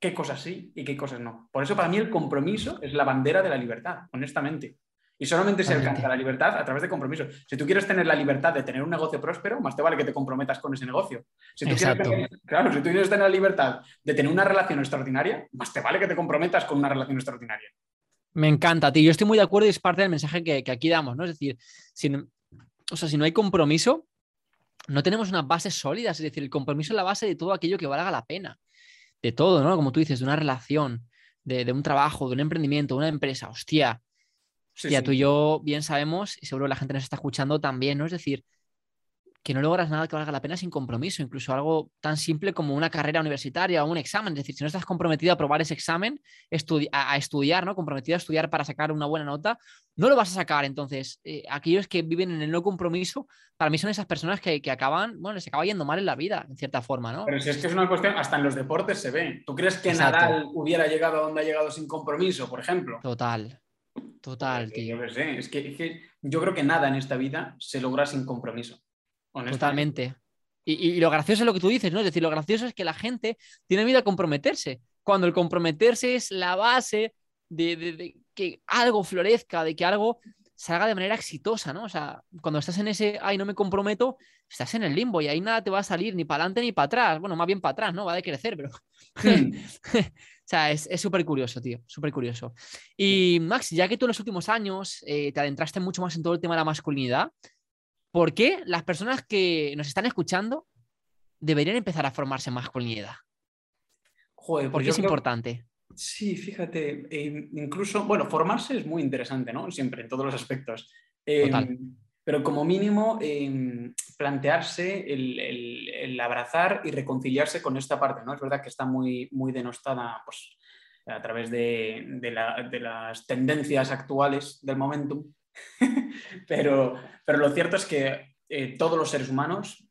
qué cosas sí y qué cosas no. Por eso para mí el compromiso es la bandera de la libertad, honestamente. Y solamente se alcanza la libertad a través de compromiso. Si tú quieres tener la libertad de tener un negocio próspero, más te vale que te comprometas con ese negocio. Si tú quieres tener, claro, si tú quieres tener la libertad de tener una relación extraordinaria, más te vale que te comprometas con una relación extraordinaria. Me encanta, tío. Yo estoy muy de acuerdo y es parte del mensaje que, aquí damos, ¿no? Es decir, si o sea, si no hay compromiso, no tenemos unas bases sólidas. Es decir, el compromiso es la base de todo aquello que valga la pena. De todo, ¿no? Como tú dices, de una relación, de, de un trabajo, de un emprendimiento, de una empresa. Hostia, ya tú y yo bien sabemos, y seguro la gente nos está escuchando también, ¿no? Es decir, que no logras nada que valga la pena sin compromiso, incluso algo tan simple como una carrera universitaria o un examen. Es decir, si no estás comprometido a probar ese examen, a, estudiar, ¿no? Comprometido a estudiar para sacar una buena nota, no lo vas a sacar. Entonces, eh, aquellos que viven en el no compromiso, para mí son esas personas que, acaban, bueno, les acaba yendo mal en la vida, en cierta forma, ¿no? Pero si es que es una cuestión, hasta en los deportes se ve. ¿Tú crees que Nadal hubiera llegado a donde ha llegado sin compromiso, por ejemplo? Total. Total, tío. Yo, sé. Es, que, yo creo que nada en esta vida se logra sin compromiso. Totalmente. Y, lo gracioso es lo que tú dices, ¿no? Es decir, lo gracioso es que la gente tiene miedo a comprometerse. Cuando el comprometerse es la base de, que algo florezca, de que algo salga de manera exitosa, ¿no? O sea, cuando estás en ese, ay, no me comprometo, estás en el limbo y ahí nada te va a salir ni para adelante ni para atrás. Bueno, más bien para atrás, ¿no? Va a crecer, pero... Hmm. <laughs> O sea, es súper curioso, tío, súper curioso. Y Max, ya que tú en los últimos años eh, te adentraste mucho más en todo el tema de la masculinidad, ¿por qué las personas que nos están escuchando deberían empezar a formarse en masculinidad? Joder, porque es importante. Sí, fíjate, eh, incluso, bueno, formarse es muy interesante, ¿no? Siempre, en todos los aspectos. Total. Em, pero como mínimo em, plantearse el, abrazar y reconciliarse con esta parte, ¿no? Es verdad que está muy, muy denostada pues, a través de, las tendencias actuales del momentum, <laughs> pero, pero lo cierto es que eh, todos los seres humanos,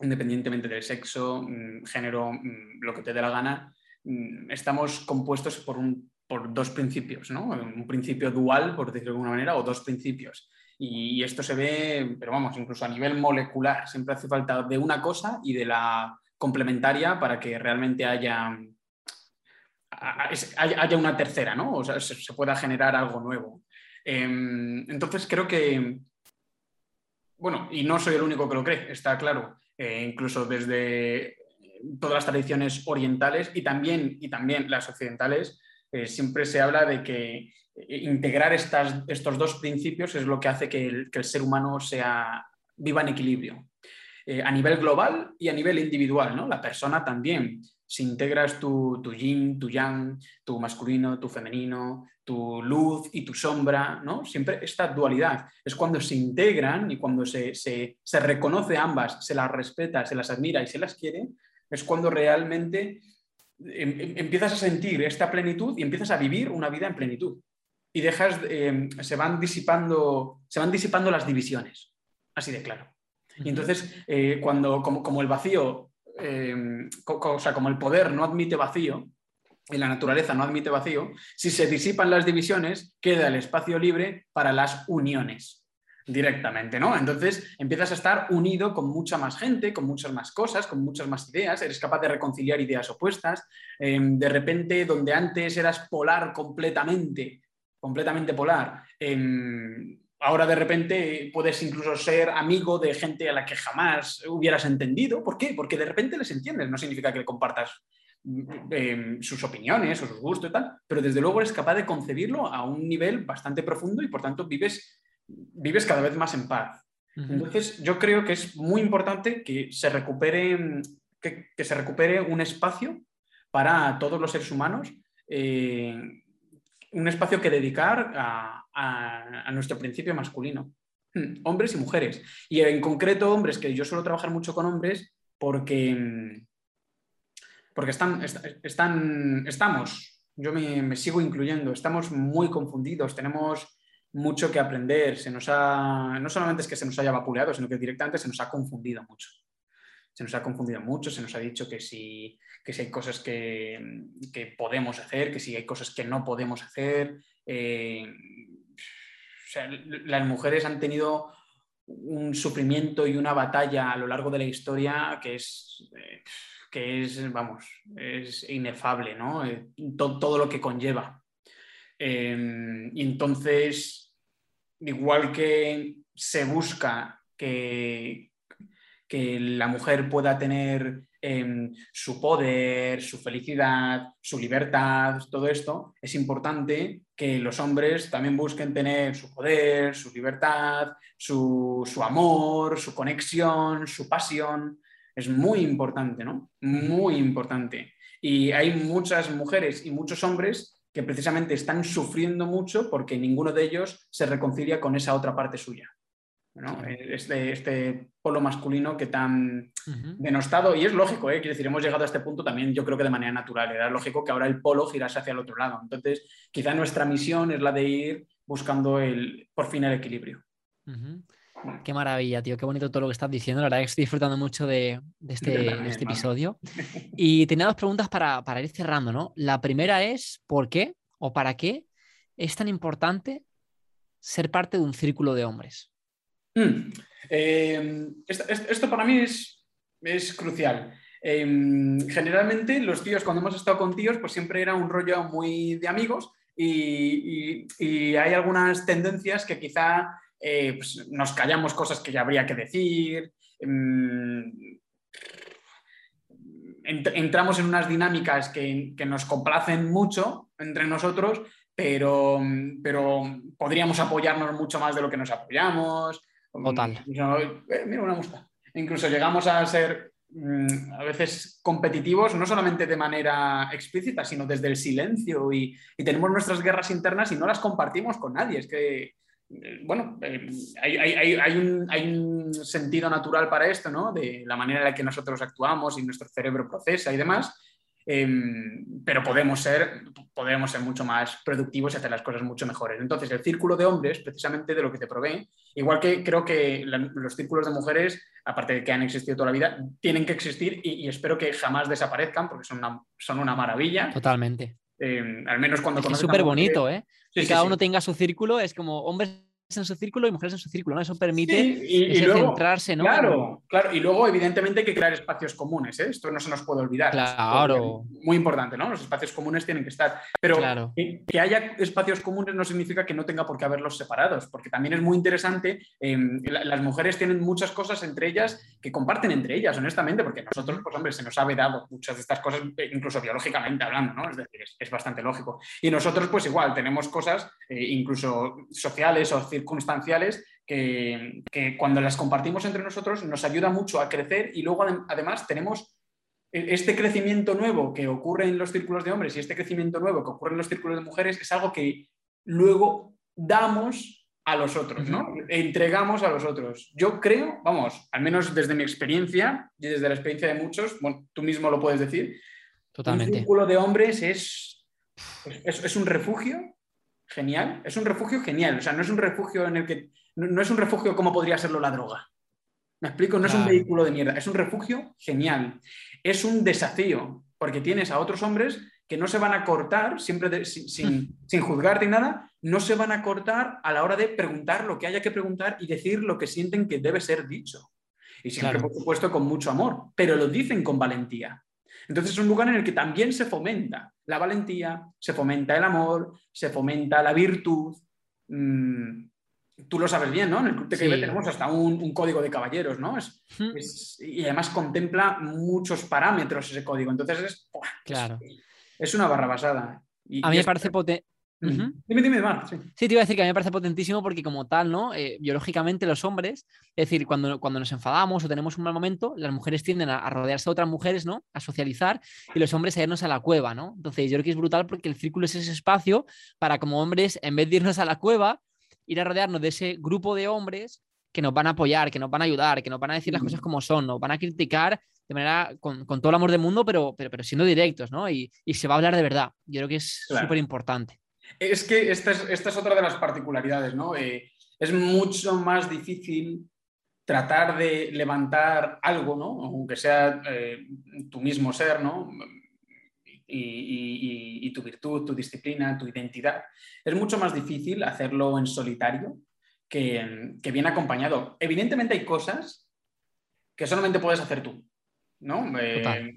independientemente del sexo, mm, género, mm, lo que te dé la gana, mm, estamos compuestos por, un, por dos principios, ¿no? Un principio dual, por decirlo de alguna manera, o dos principios. Y esto se ve, pero vamos, incluso a nivel molecular, siempre hace falta de una cosa y de la complementaria para que realmente haya, haya una tercera, ¿no? O sea, se, pueda generar algo nuevo. Em, entonces creo que, bueno, y no soy el único que lo cree, está claro, eh, incluso desde todas las tradiciones orientales y también, y también las occidentales, eh, siempre se habla de que integrar estas, estos dos principios es lo que hace que el, que el ser humano sea, viva en equilibrio. a nivel global y a nivel individual, ¿no? La persona también si integras tu, tu, yin, tu yang, tu masculino, tu femenino, tu luz y tu sombra, ¿no? Siempre esta dualidad. Es cuando se integran y cuando se, se, se reconoce ambas, se las respeta, se las admira y se las quiere, es cuando realmente em, em, empiezas a sentir esta plenitud y empiezas a vivir una vida en plenitud. Y dejas, em, se, van disipando, se van disipando las divisiones, así de claro. Y entonces, eh, cuando, como, como, el vacío eh, o sea, como el poder no admite vacío, y la naturaleza no admite vacío, si se disipan las divisiones, queda el espacio libre para las uniones directamente, ¿no? Entonces empiezas a estar unido con mucha más gente, con muchas más cosas, con muchas más ideas, eres capaz de reconciliar ideas opuestas, em, de repente donde antes eras polar completamente, completamente polar, em, ahora de repente puedes incluso ser amigo de gente a la que jamás hubieras entendido. ¿Por qué? Porque de repente les entiendes. No significa que le compartas eh, sus opiniones o sus gustos y tal, pero desde luego eres capaz de concebirlo a un nivel bastante profundo y por tanto vives, vives cada vez más en paz. Entonces yo creo que es muy importante que se recupere, que, se recupere un espacio para todos los seres humanos. Eh, un espacio que dedicar a, nuestro principio masculino, hmm, hombres y mujeres. Y en concreto hombres, que yo suelo trabajar mucho con hombres porque, porque están, estamos, yo me, sigo incluyendo, estamos muy confundidos, tenemos mucho que aprender, se nos ha, no solamente es que se nos haya vapuleado, sino que directamente se nos ha confundido mucho se nos ha confundido mucho, se nos ha dicho que si, que si hay cosas que, podemos hacer, que si hay cosas que no podemos hacer. Eh, las mujeres han tenido un sufrimiento y una batalla a lo largo de la historia que es, eh, que es vamos, es inefable, ¿no? Eh, todo, lo que conlleva. y entonces, igual que se busca que, que la mujer pueda tener su poder, su felicidad, su libertad, todo esto, es importante que los hombres también busquen tener su poder, su libertad, su, amor, su conexión, su pasión. Es muy importante, ¿no? Muy importante. Y hay muchas mujeres y muchos hombres que precisamente están sufriendo mucho porque ninguno de ellos se reconcilia con esa otra parte suya. Este, este, polo masculino que tan denostado, y es lógico, ¿eh? quiero decir, hemos llegado a este punto también yo creo que de manera natural, era lógico que ahora el polo girase hacia el otro lado, entonces quizá nuestra misión es la de ir buscando el, por fin el equilibrio. Qué maravilla, tío, qué bonito todo lo que estás diciendo, la verdad que estoy disfrutando mucho de, este, este episodio. <laughs> Y tenía dos preguntas para, para ir cerrando, ¿no? La primera es, ¿por qué o para qué es tan importante ser parte de un círculo de hombres? Mm. Em, esto, para mí es, es crucial. Em, generalmente los tíos, cuando hemos estado con tíos, pues siempre era un rollo muy de amigos y, hay algunas tendencias que quizá eh, pues nos callamos cosas que ya habría que decir. Em, entramos en unas dinámicas que, que, nos complacen mucho entre nosotros, pero, pero podríamos apoyarnos mucho más de lo que nos apoyamos. Total. Eh, mira una mosca. Incluso llegamos a ser mm, a veces competitivos, no solamente de manera explícita, sino desde el silencio y, tenemos nuestras guerras internas y no las compartimos con nadie. Es que, eh, bueno, eh, hay, un, hay, un, sentido natural para esto, ¿no? De la manera en la que nosotros actuamos y nuestro cerebro procesa y demás. Em, pero podemos ser, podemos ser mucho más productivos y hacer las cosas mucho mejores. Entonces, el círculo de hombres, precisamente de lo que te provee, igual que creo que los círculos de mujeres, aparte de que han existido toda la vida, tienen que existir y, espero que jamás desaparezcan porque son una, son una maravilla. Totalmente. Em, al menos cuando Es súper bonito, ¿eh? que cada uno tenga su círculo, es como hombres en su círculo y mujeres en su círculo, ¿no? Eso permite centrarse, ¿no? Claro, claro. Y luego, evidentemente, hay que crear espacios comunes, ¿eh? Esto no se nos puede olvidar. Claro. Muy importante, ¿no? Los espacios comunes tienen que estar. Pero que, haya espacios comunes no significa que no tenga por qué haberlos separados, porque también es muy interesante. Em, las mujeres tienen muchas cosas entre ellas que comparten entre ellas, honestamente, porque nosotros, pues hombre, se nos ha vedado muchas de estas cosas, eh, incluso biológicamente hablando, ¿no? Es decir, es, bastante lógico. Y nosotros, pues igual, tenemos cosas eh, incluso sociales o circunstanciales que, cuando las compartimos entre nosotros nos ayuda mucho a crecer y luego además tenemos e, este crecimiento nuevo que ocurre en los círculos de hombres y este crecimiento nuevo que ocurre en los círculos de mujeres es algo que luego damos a los otros, ¿no? Entregamos a los otros. Yo creo, vamos, al menos desde mi experiencia y desde la experiencia de muchos, bueno, tú mismo lo puedes decir, Totalmente. un círculo de hombres es, es, un refugio genial, es un refugio genial, o sea, no es un refugio en el que, no, es un refugio como podría serlo la droga. Me explico, no es un vehículo de mierda, es un refugio genial, es un desafío, porque tienes a otros hombres que no se van a cortar, siempre sin, sin, <laughs> juzgarte y nada, no se van a cortar a la hora de preguntar lo que haya que preguntar y decir lo que sienten que debe ser dicho. Y siempre, por supuesto, con mucho amor, pero lo dicen con valentía. Entonces es un lugar en el que también se fomenta la valentía, se fomenta el amor, se fomenta la virtud. Mm, tú lo sabes bien, ¿no? En el Club TKB tenemos hasta un, código de caballeros, ¿no? y además contempla muchos parámetros ese código. Entonces es, claro es una barra basada. a mí me parece potente. Dime, dime, Mar. Sí. sí. te iba a decir que a mí me parece potentísimo porque como tal, ¿no? Eh, biológicamente los hombres, es decir, cuando, cuando nos enfadamos o tenemos un mal momento, las mujeres tienden a, rodearse de otras mujeres, ¿no? A socializar y los hombres a irnos a la cueva, ¿no? Entonces yo creo que es brutal porque el círculo es ese espacio para como hombres, en vez de irnos a la cueva, ir a rodearnos de ese grupo de hombres que nos van a apoyar, que nos van a ayudar, que nos van a decir las cosas como son, nos van a criticar de manera con, todo el amor del mundo, pero, pero, pero siendo directos, ¿no? Y, se va a hablar de verdad. Yo creo que es súper importante. Es que esta es, esta es, otra de las particularidades, ¿no? Eh, es mucho más difícil tratar de levantar algo, ¿no? Aunque sea eh, tu mismo ser, ¿no? Y, y, tu virtud, tu disciplina, tu identidad. Es mucho más difícil hacerlo en solitario que, que bien acompañado. Evidentemente hay cosas que solamente puedes hacer tú. ¿no? Eh,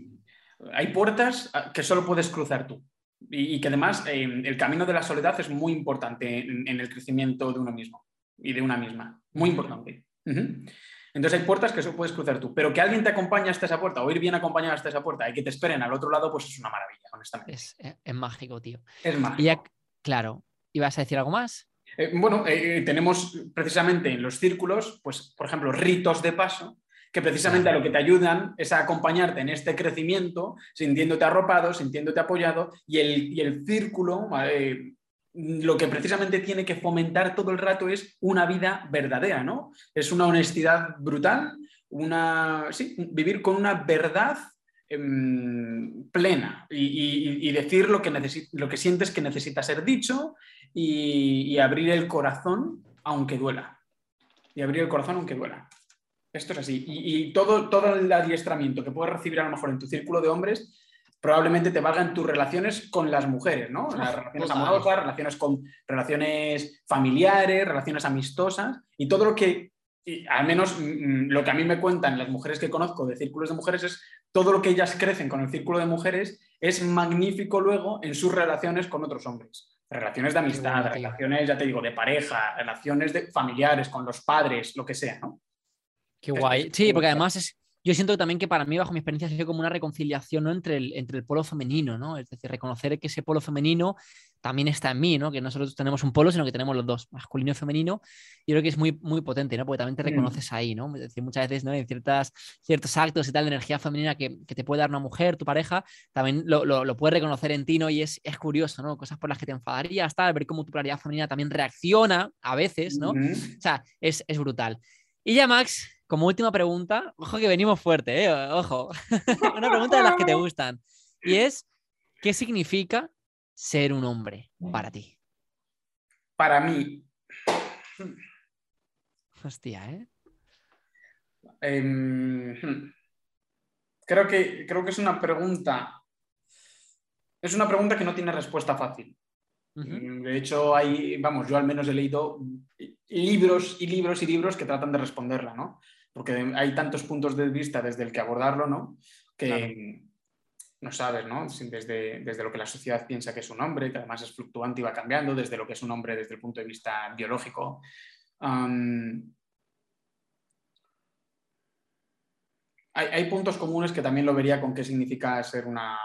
hay puertas que solo puedes cruzar tú y, que además eh, el camino de la soledad es muy importante en, el crecimiento de uno mismo y de una misma, muy importante. Entonces hay puertas que solo puedes cruzar tú, pero que alguien te acompañe hasta esa puerta o ir bien acompañado hasta esa puerta y que te esperen al otro lado, pues es una maravilla, honestamente. Es, es, mágico, tío. Es mágico. claro, ¿ibas a decir algo más? Eh, bueno, tenemos precisamente en los círculos, pues, por ejemplo, ritos de paso que precisamente a lo que te ayudan es a acompañarte en este crecimiento, sintiéndote arropado, sintiéndote apoyado, y el, el círculo, lo que precisamente tiene que fomentar todo el rato es una vida verdadera, ¿no? Es una honestidad brutal, una, vivir con una verdad em, plena y, decir lo que, lo que sientes que necesita ser dicho y, y abrir el corazón aunque duela. Y abrir el corazón aunque duela. Esto es así. Y, todo, todo el adiestramiento que puedes recibir a lo mejor en tu círculo de hombres probablemente te valga en tus relaciones con las mujeres, ¿no? Las relaciones amorosas, relaciones con relaciones familiares, relaciones amistosas y todo lo que, al menos mm, mm, lo que a mí me cuentan las mujeres que conozco de círculos de mujeres es todo lo que ellas crecen con el círculo de mujeres es magnífico luego en sus relaciones con otros hombres. Relaciones de amistad, relaciones, ya te digo, de pareja, relaciones de familiares, con los padres, lo que sea, ¿no? Qué guay. Sí, porque además es, yo siento también que para mí, bajo mi experiencia, ha sido como una reconciliación ¿no? entre, el, entre el polo femenino, ¿no? Es decir, reconocer que ese polo femenino también está en mí, ¿no? Que no solo tenemos un polo, sino que tenemos los dos, masculino y femenino. Y creo que es muy, muy potente, ¿no? Porque también te mm. reconoces ahí, ¿no? Es decir, muchas veces, ¿no? En ciertas, ciertos actos y tal de energía femenina que, que te puede dar una mujer, tu pareja, también lo, lo, lo, puedes reconocer en ti, ¿no? Y es, es curioso, ¿no? Cosas por las que te enfadarías, tal, ver cómo tu polaridad femenina también reacciona a veces, ¿no? O sea, es, es brutal. Y ya, Max, como última pregunta, ojo que venimos fuerte, ¿eh? ojo, <laughs> una pregunta de las que te gustan. Y es, ¿qué significa ser un hombre para ti? Para mí. Hostia, ¿eh? Em, creo, que, creo que es una pregunta. Es una pregunta que no tiene respuesta fácil. De hecho, hay, vamos, yo al menos he leído libros y libros y libros que tratan de responderla, ¿no? Porque hay tantos puntos de vista desde el que abordarlo, ¿no? Que no sabes, ¿no? Desde, desde lo que la sociedad piensa que es un hombre, que además es fluctuante y va cambiando, desde lo que es un hombre desde el punto de vista biológico. hay, puntos comunes que también lo vería con qué significa ser una,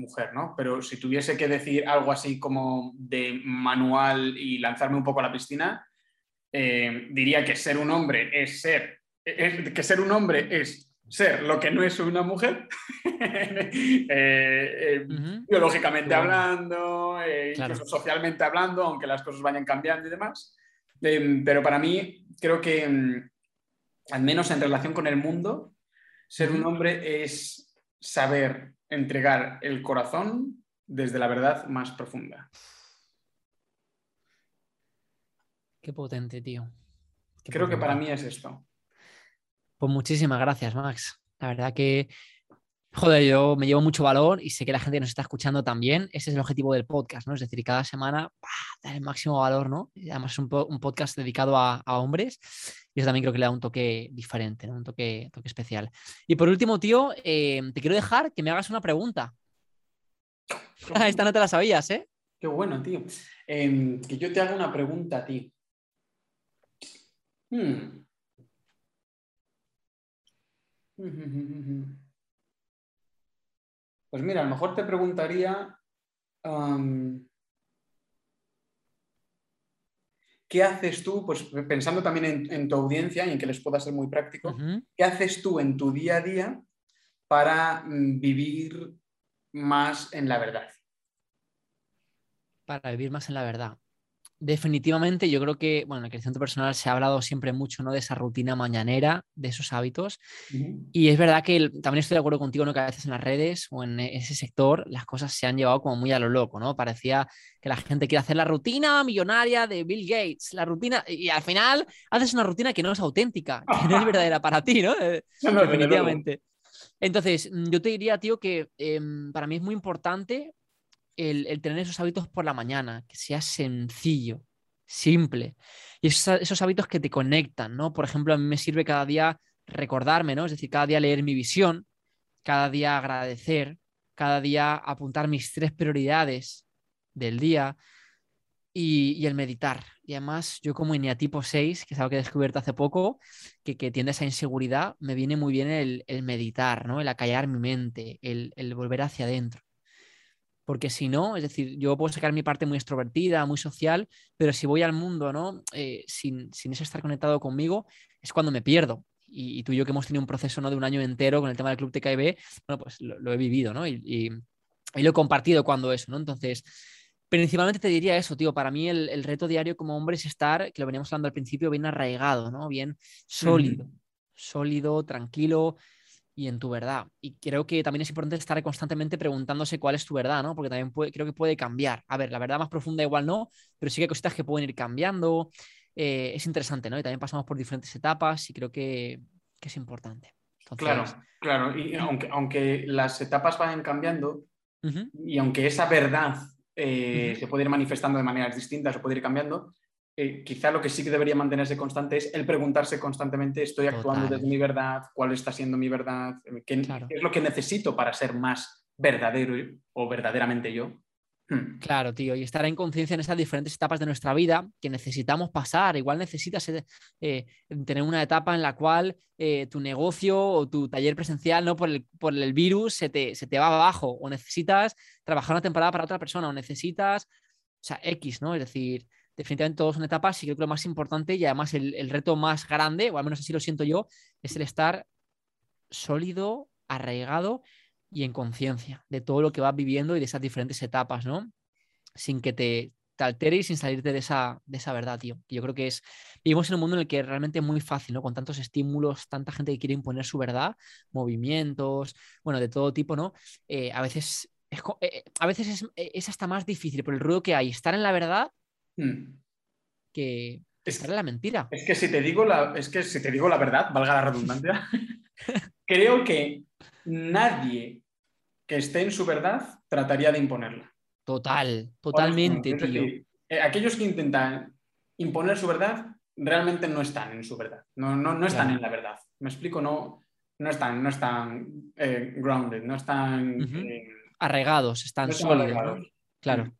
mujer, ¿no? Pero si tuviese que decir algo así como de manual y lanzarme un poco a la piscina, eh, diría que ser un hombre es ser, que ser un hombre es ser lo que no es una mujer, <laughs> eh, eh, biológicamente hablando, incluso socialmente hablando, aunque las cosas vayan cambiando y demás. pero para mí creo que mm, al menos en relación con el mundo, ser un hombre es saber entregar el corazón desde la verdad más profunda. Qué potente, tío. Creo que para mí es esto. Pues muchísimas gracias, Max. La verdad que Joder, yo me llevo mucho valor y sé que la gente nos está escuchando también. Ese es el objetivo del podcast, ¿no? Es decir, cada semana dar el máximo valor, ¿no? Y además es un, podcast dedicado a, hombres y eso también creo que le da un toque diferente, ¿no? Un toque, toque especial. Y por último, tío, eh, te quiero dejar que me hagas una pregunta. <laughs> Esta no te la sabías, ¿eh? Qué bueno, tío. Em, que yo te haga una pregunta a ti. Hmm. Pues mira, a lo mejor te preguntaría, ¿qué haces tú? Pues pensando también en, tu audiencia y en que les pueda ser muy práctico, ¿qué haces tú en tu día a día para mm, vivir más en la verdad? Para vivir más en la verdad. Definitivamente, yo creo que, bueno, en el crecimiento personal se ha hablado siempre mucho ¿no? de esa rutina mañanera, de esos hábitos. Y es verdad que también estoy de acuerdo contigo, ¿no? que a veces en las redes o en ese sector las cosas se han llevado como muy a lo loco, ¿no? Parecía que la gente quiere hacer la rutina millonaria de Bill Gates, la rutina, y al final haces una rutina que no es auténtica, que no es <laughs> verdadera para ti, ¿no? Eh, definitivamente. Entonces, yo te diría, tío, que em, para mí es muy importante el, tener esos hábitos por la mañana, que sea sencillo, simple. Y esos, hábitos que te conectan, ¿no? Por ejemplo, a mí me sirve cada día recordarme, ¿no? Es decir, cada día leer mi visión, cada día agradecer, cada día apuntar mis tres prioridades del día y, el meditar. Y además, yo como eneatipo 6, que es algo que he descubierto hace poco, que, que tiende esa inseguridad, me viene muy bien el, meditar, ¿no? El acallar mi mente, el, el volver hacia adentro porque si no, es decir, yo puedo sacar mi parte muy extrovertida, muy social, pero si voy al mundo, ¿no? Eh, sin, ese estar conectado conmigo, es cuando me pierdo. Y, tú y yo que hemos tenido un proceso ¿no? de un año entero con el tema del club TKB, bueno, pues lo, he vivido, ¿no? Y, lo he compartido cuando eso, ¿no? Entonces, principalmente te diría eso, tío, para mí el, reto diario como hombre es estar, que lo veníamos hablando al principio, bien arraigado, ¿no? Bien sólido, sólido, tranquilo, y en tu verdad. Y creo que también es importante estar constantemente preguntándose cuál es tu verdad, ¿no? Porque también creo que puede cambiar. A ver, la verdad más profunda igual no, pero sí que hay cositas que pueden ir cambiando. Eh, es interesante, ¿no? Y también pasamos por diferentes etapas y creo que, es importante. Claro, claro. Y aunque, aunque las etapas vayan cambiando y aunque esa verdad eh, se puede ir manifestando de maneras distintas o puede ir cambiando, eh, quizá lo que sí que debería mantenerse constante es el preguntarse constantemente, ¿estoy actuando desde mi verdad? ¿Cuál está siendo mi verdad? ¿Qué, es lo que necesito para ser más verdadero o verdaderamente yo? Hmm. Claro, tío, y estar en conciencia en esas diferentes etapas de nuestra vida que necesitamos pasar. Igual necesitas eh, eh, tener una etapa en la cual tu negocio o tu taller presencial, ¿no? Por el, por el virus se te, se te, va abajo, o necesitas trabajar una temporada para otra persona, o necesitas, o sea, X, ¿no? Es decir, definitivamente todos son etapas y creo que lo más importante y además el, reto más grande, o al menos así lo siento yo, es el estar sólido, arraigado y en conciencia de todo lo que vas viviendo y de esas diferentes etapas, ¿no? Sin que te, te altere y sin salirte de esa, de esa verdad, tío. Yo creo que es, vivimos en un mundo en el que realmente es muy fácil, ¿no? Con tantos estímulos, tanta gente que quiere imponer su verdad, movimientos, bueno, de todo tipo, ¿no? Eh, a veces, es, eh, a veces es, es, hasta más difícil por el ruido que hay, estar en la verdad Hmm. que es, la mentira. Es que si te digo la, es que si te digo la verdad, valga la redundancia, <laughs> creo que nadie que esté en su verdad trataría de imponerla. Total, totalmente, tío. Eh, aquellos que intentan imponer su verdad realmente no están en su verdad, no, no, están en la verdad. Me explico, no, no están, no están eh, grounded, no están eh, arraigados, están sólidos. Claro.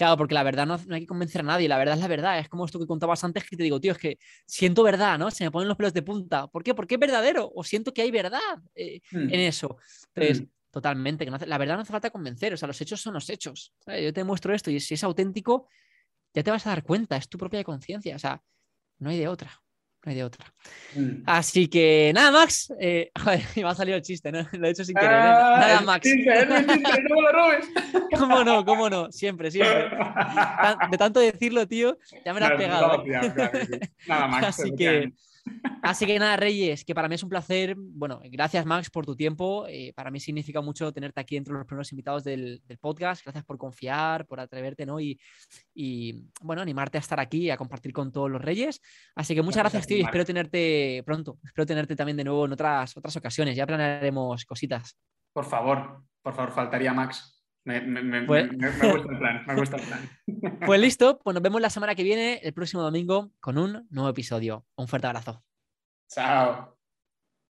Claro, porque la verdad no, hay que convencer a nadie, la verdad es la verdad. Es como esto que contabas antes que te digo, tío, es que siento verdad, ¿no? Se me ponen los pelos de punta. ¿Por qué? Porque es verdadero o siento que hay verdad mm. en eso. Entonces, totalmente, que la verdad no hace falta convencer, o sea, los hechos son los hechos. Yo te muestro esto y si es auténtico, ya te vas a dar cuenta, es tu propia conciencia, o sea, no hay de otra. No hay de otra. Mm. Así que nada, Max. Eh, <laughs> joder, me ha salido el chiste, ¿no? Lo he hecho sin querer. ¿eh? Ah, nada, Max. Chiste, no me lo robes. <laughs> ¿Cómo no? ¿Cómo no? Siempre, siempre. <laughs> De tanto decirlo, tío, ya me lo has pegado. ¿eh? Nada, Max. Así que. Así que nada, Reyes, que para mí es un placer. Bueno, gracias Max por tu tiempo. Eh, para mí significa mucho tenerte aquí entre los primeros invitados del, podcast. Gracias por confiar, por atreverte, ¿no? Y, bueno, animarte a estar aquí, a compartir con todos los Reyes. Así que muchas gracias, tío, y espero tenerte pronto. Espero tenerte también de nuevo en otras, otras ocasiones. Ya planearemos cositas. Por favor, por favor, faltaría Max. Me, pues... <laughs> gusta el plan, me gusta el plan. <laughs> Pues listo, pues nos vemos la semana que viene, el próximo domingo, con un nuevo episodio. Un fuerte abrazo. Chao.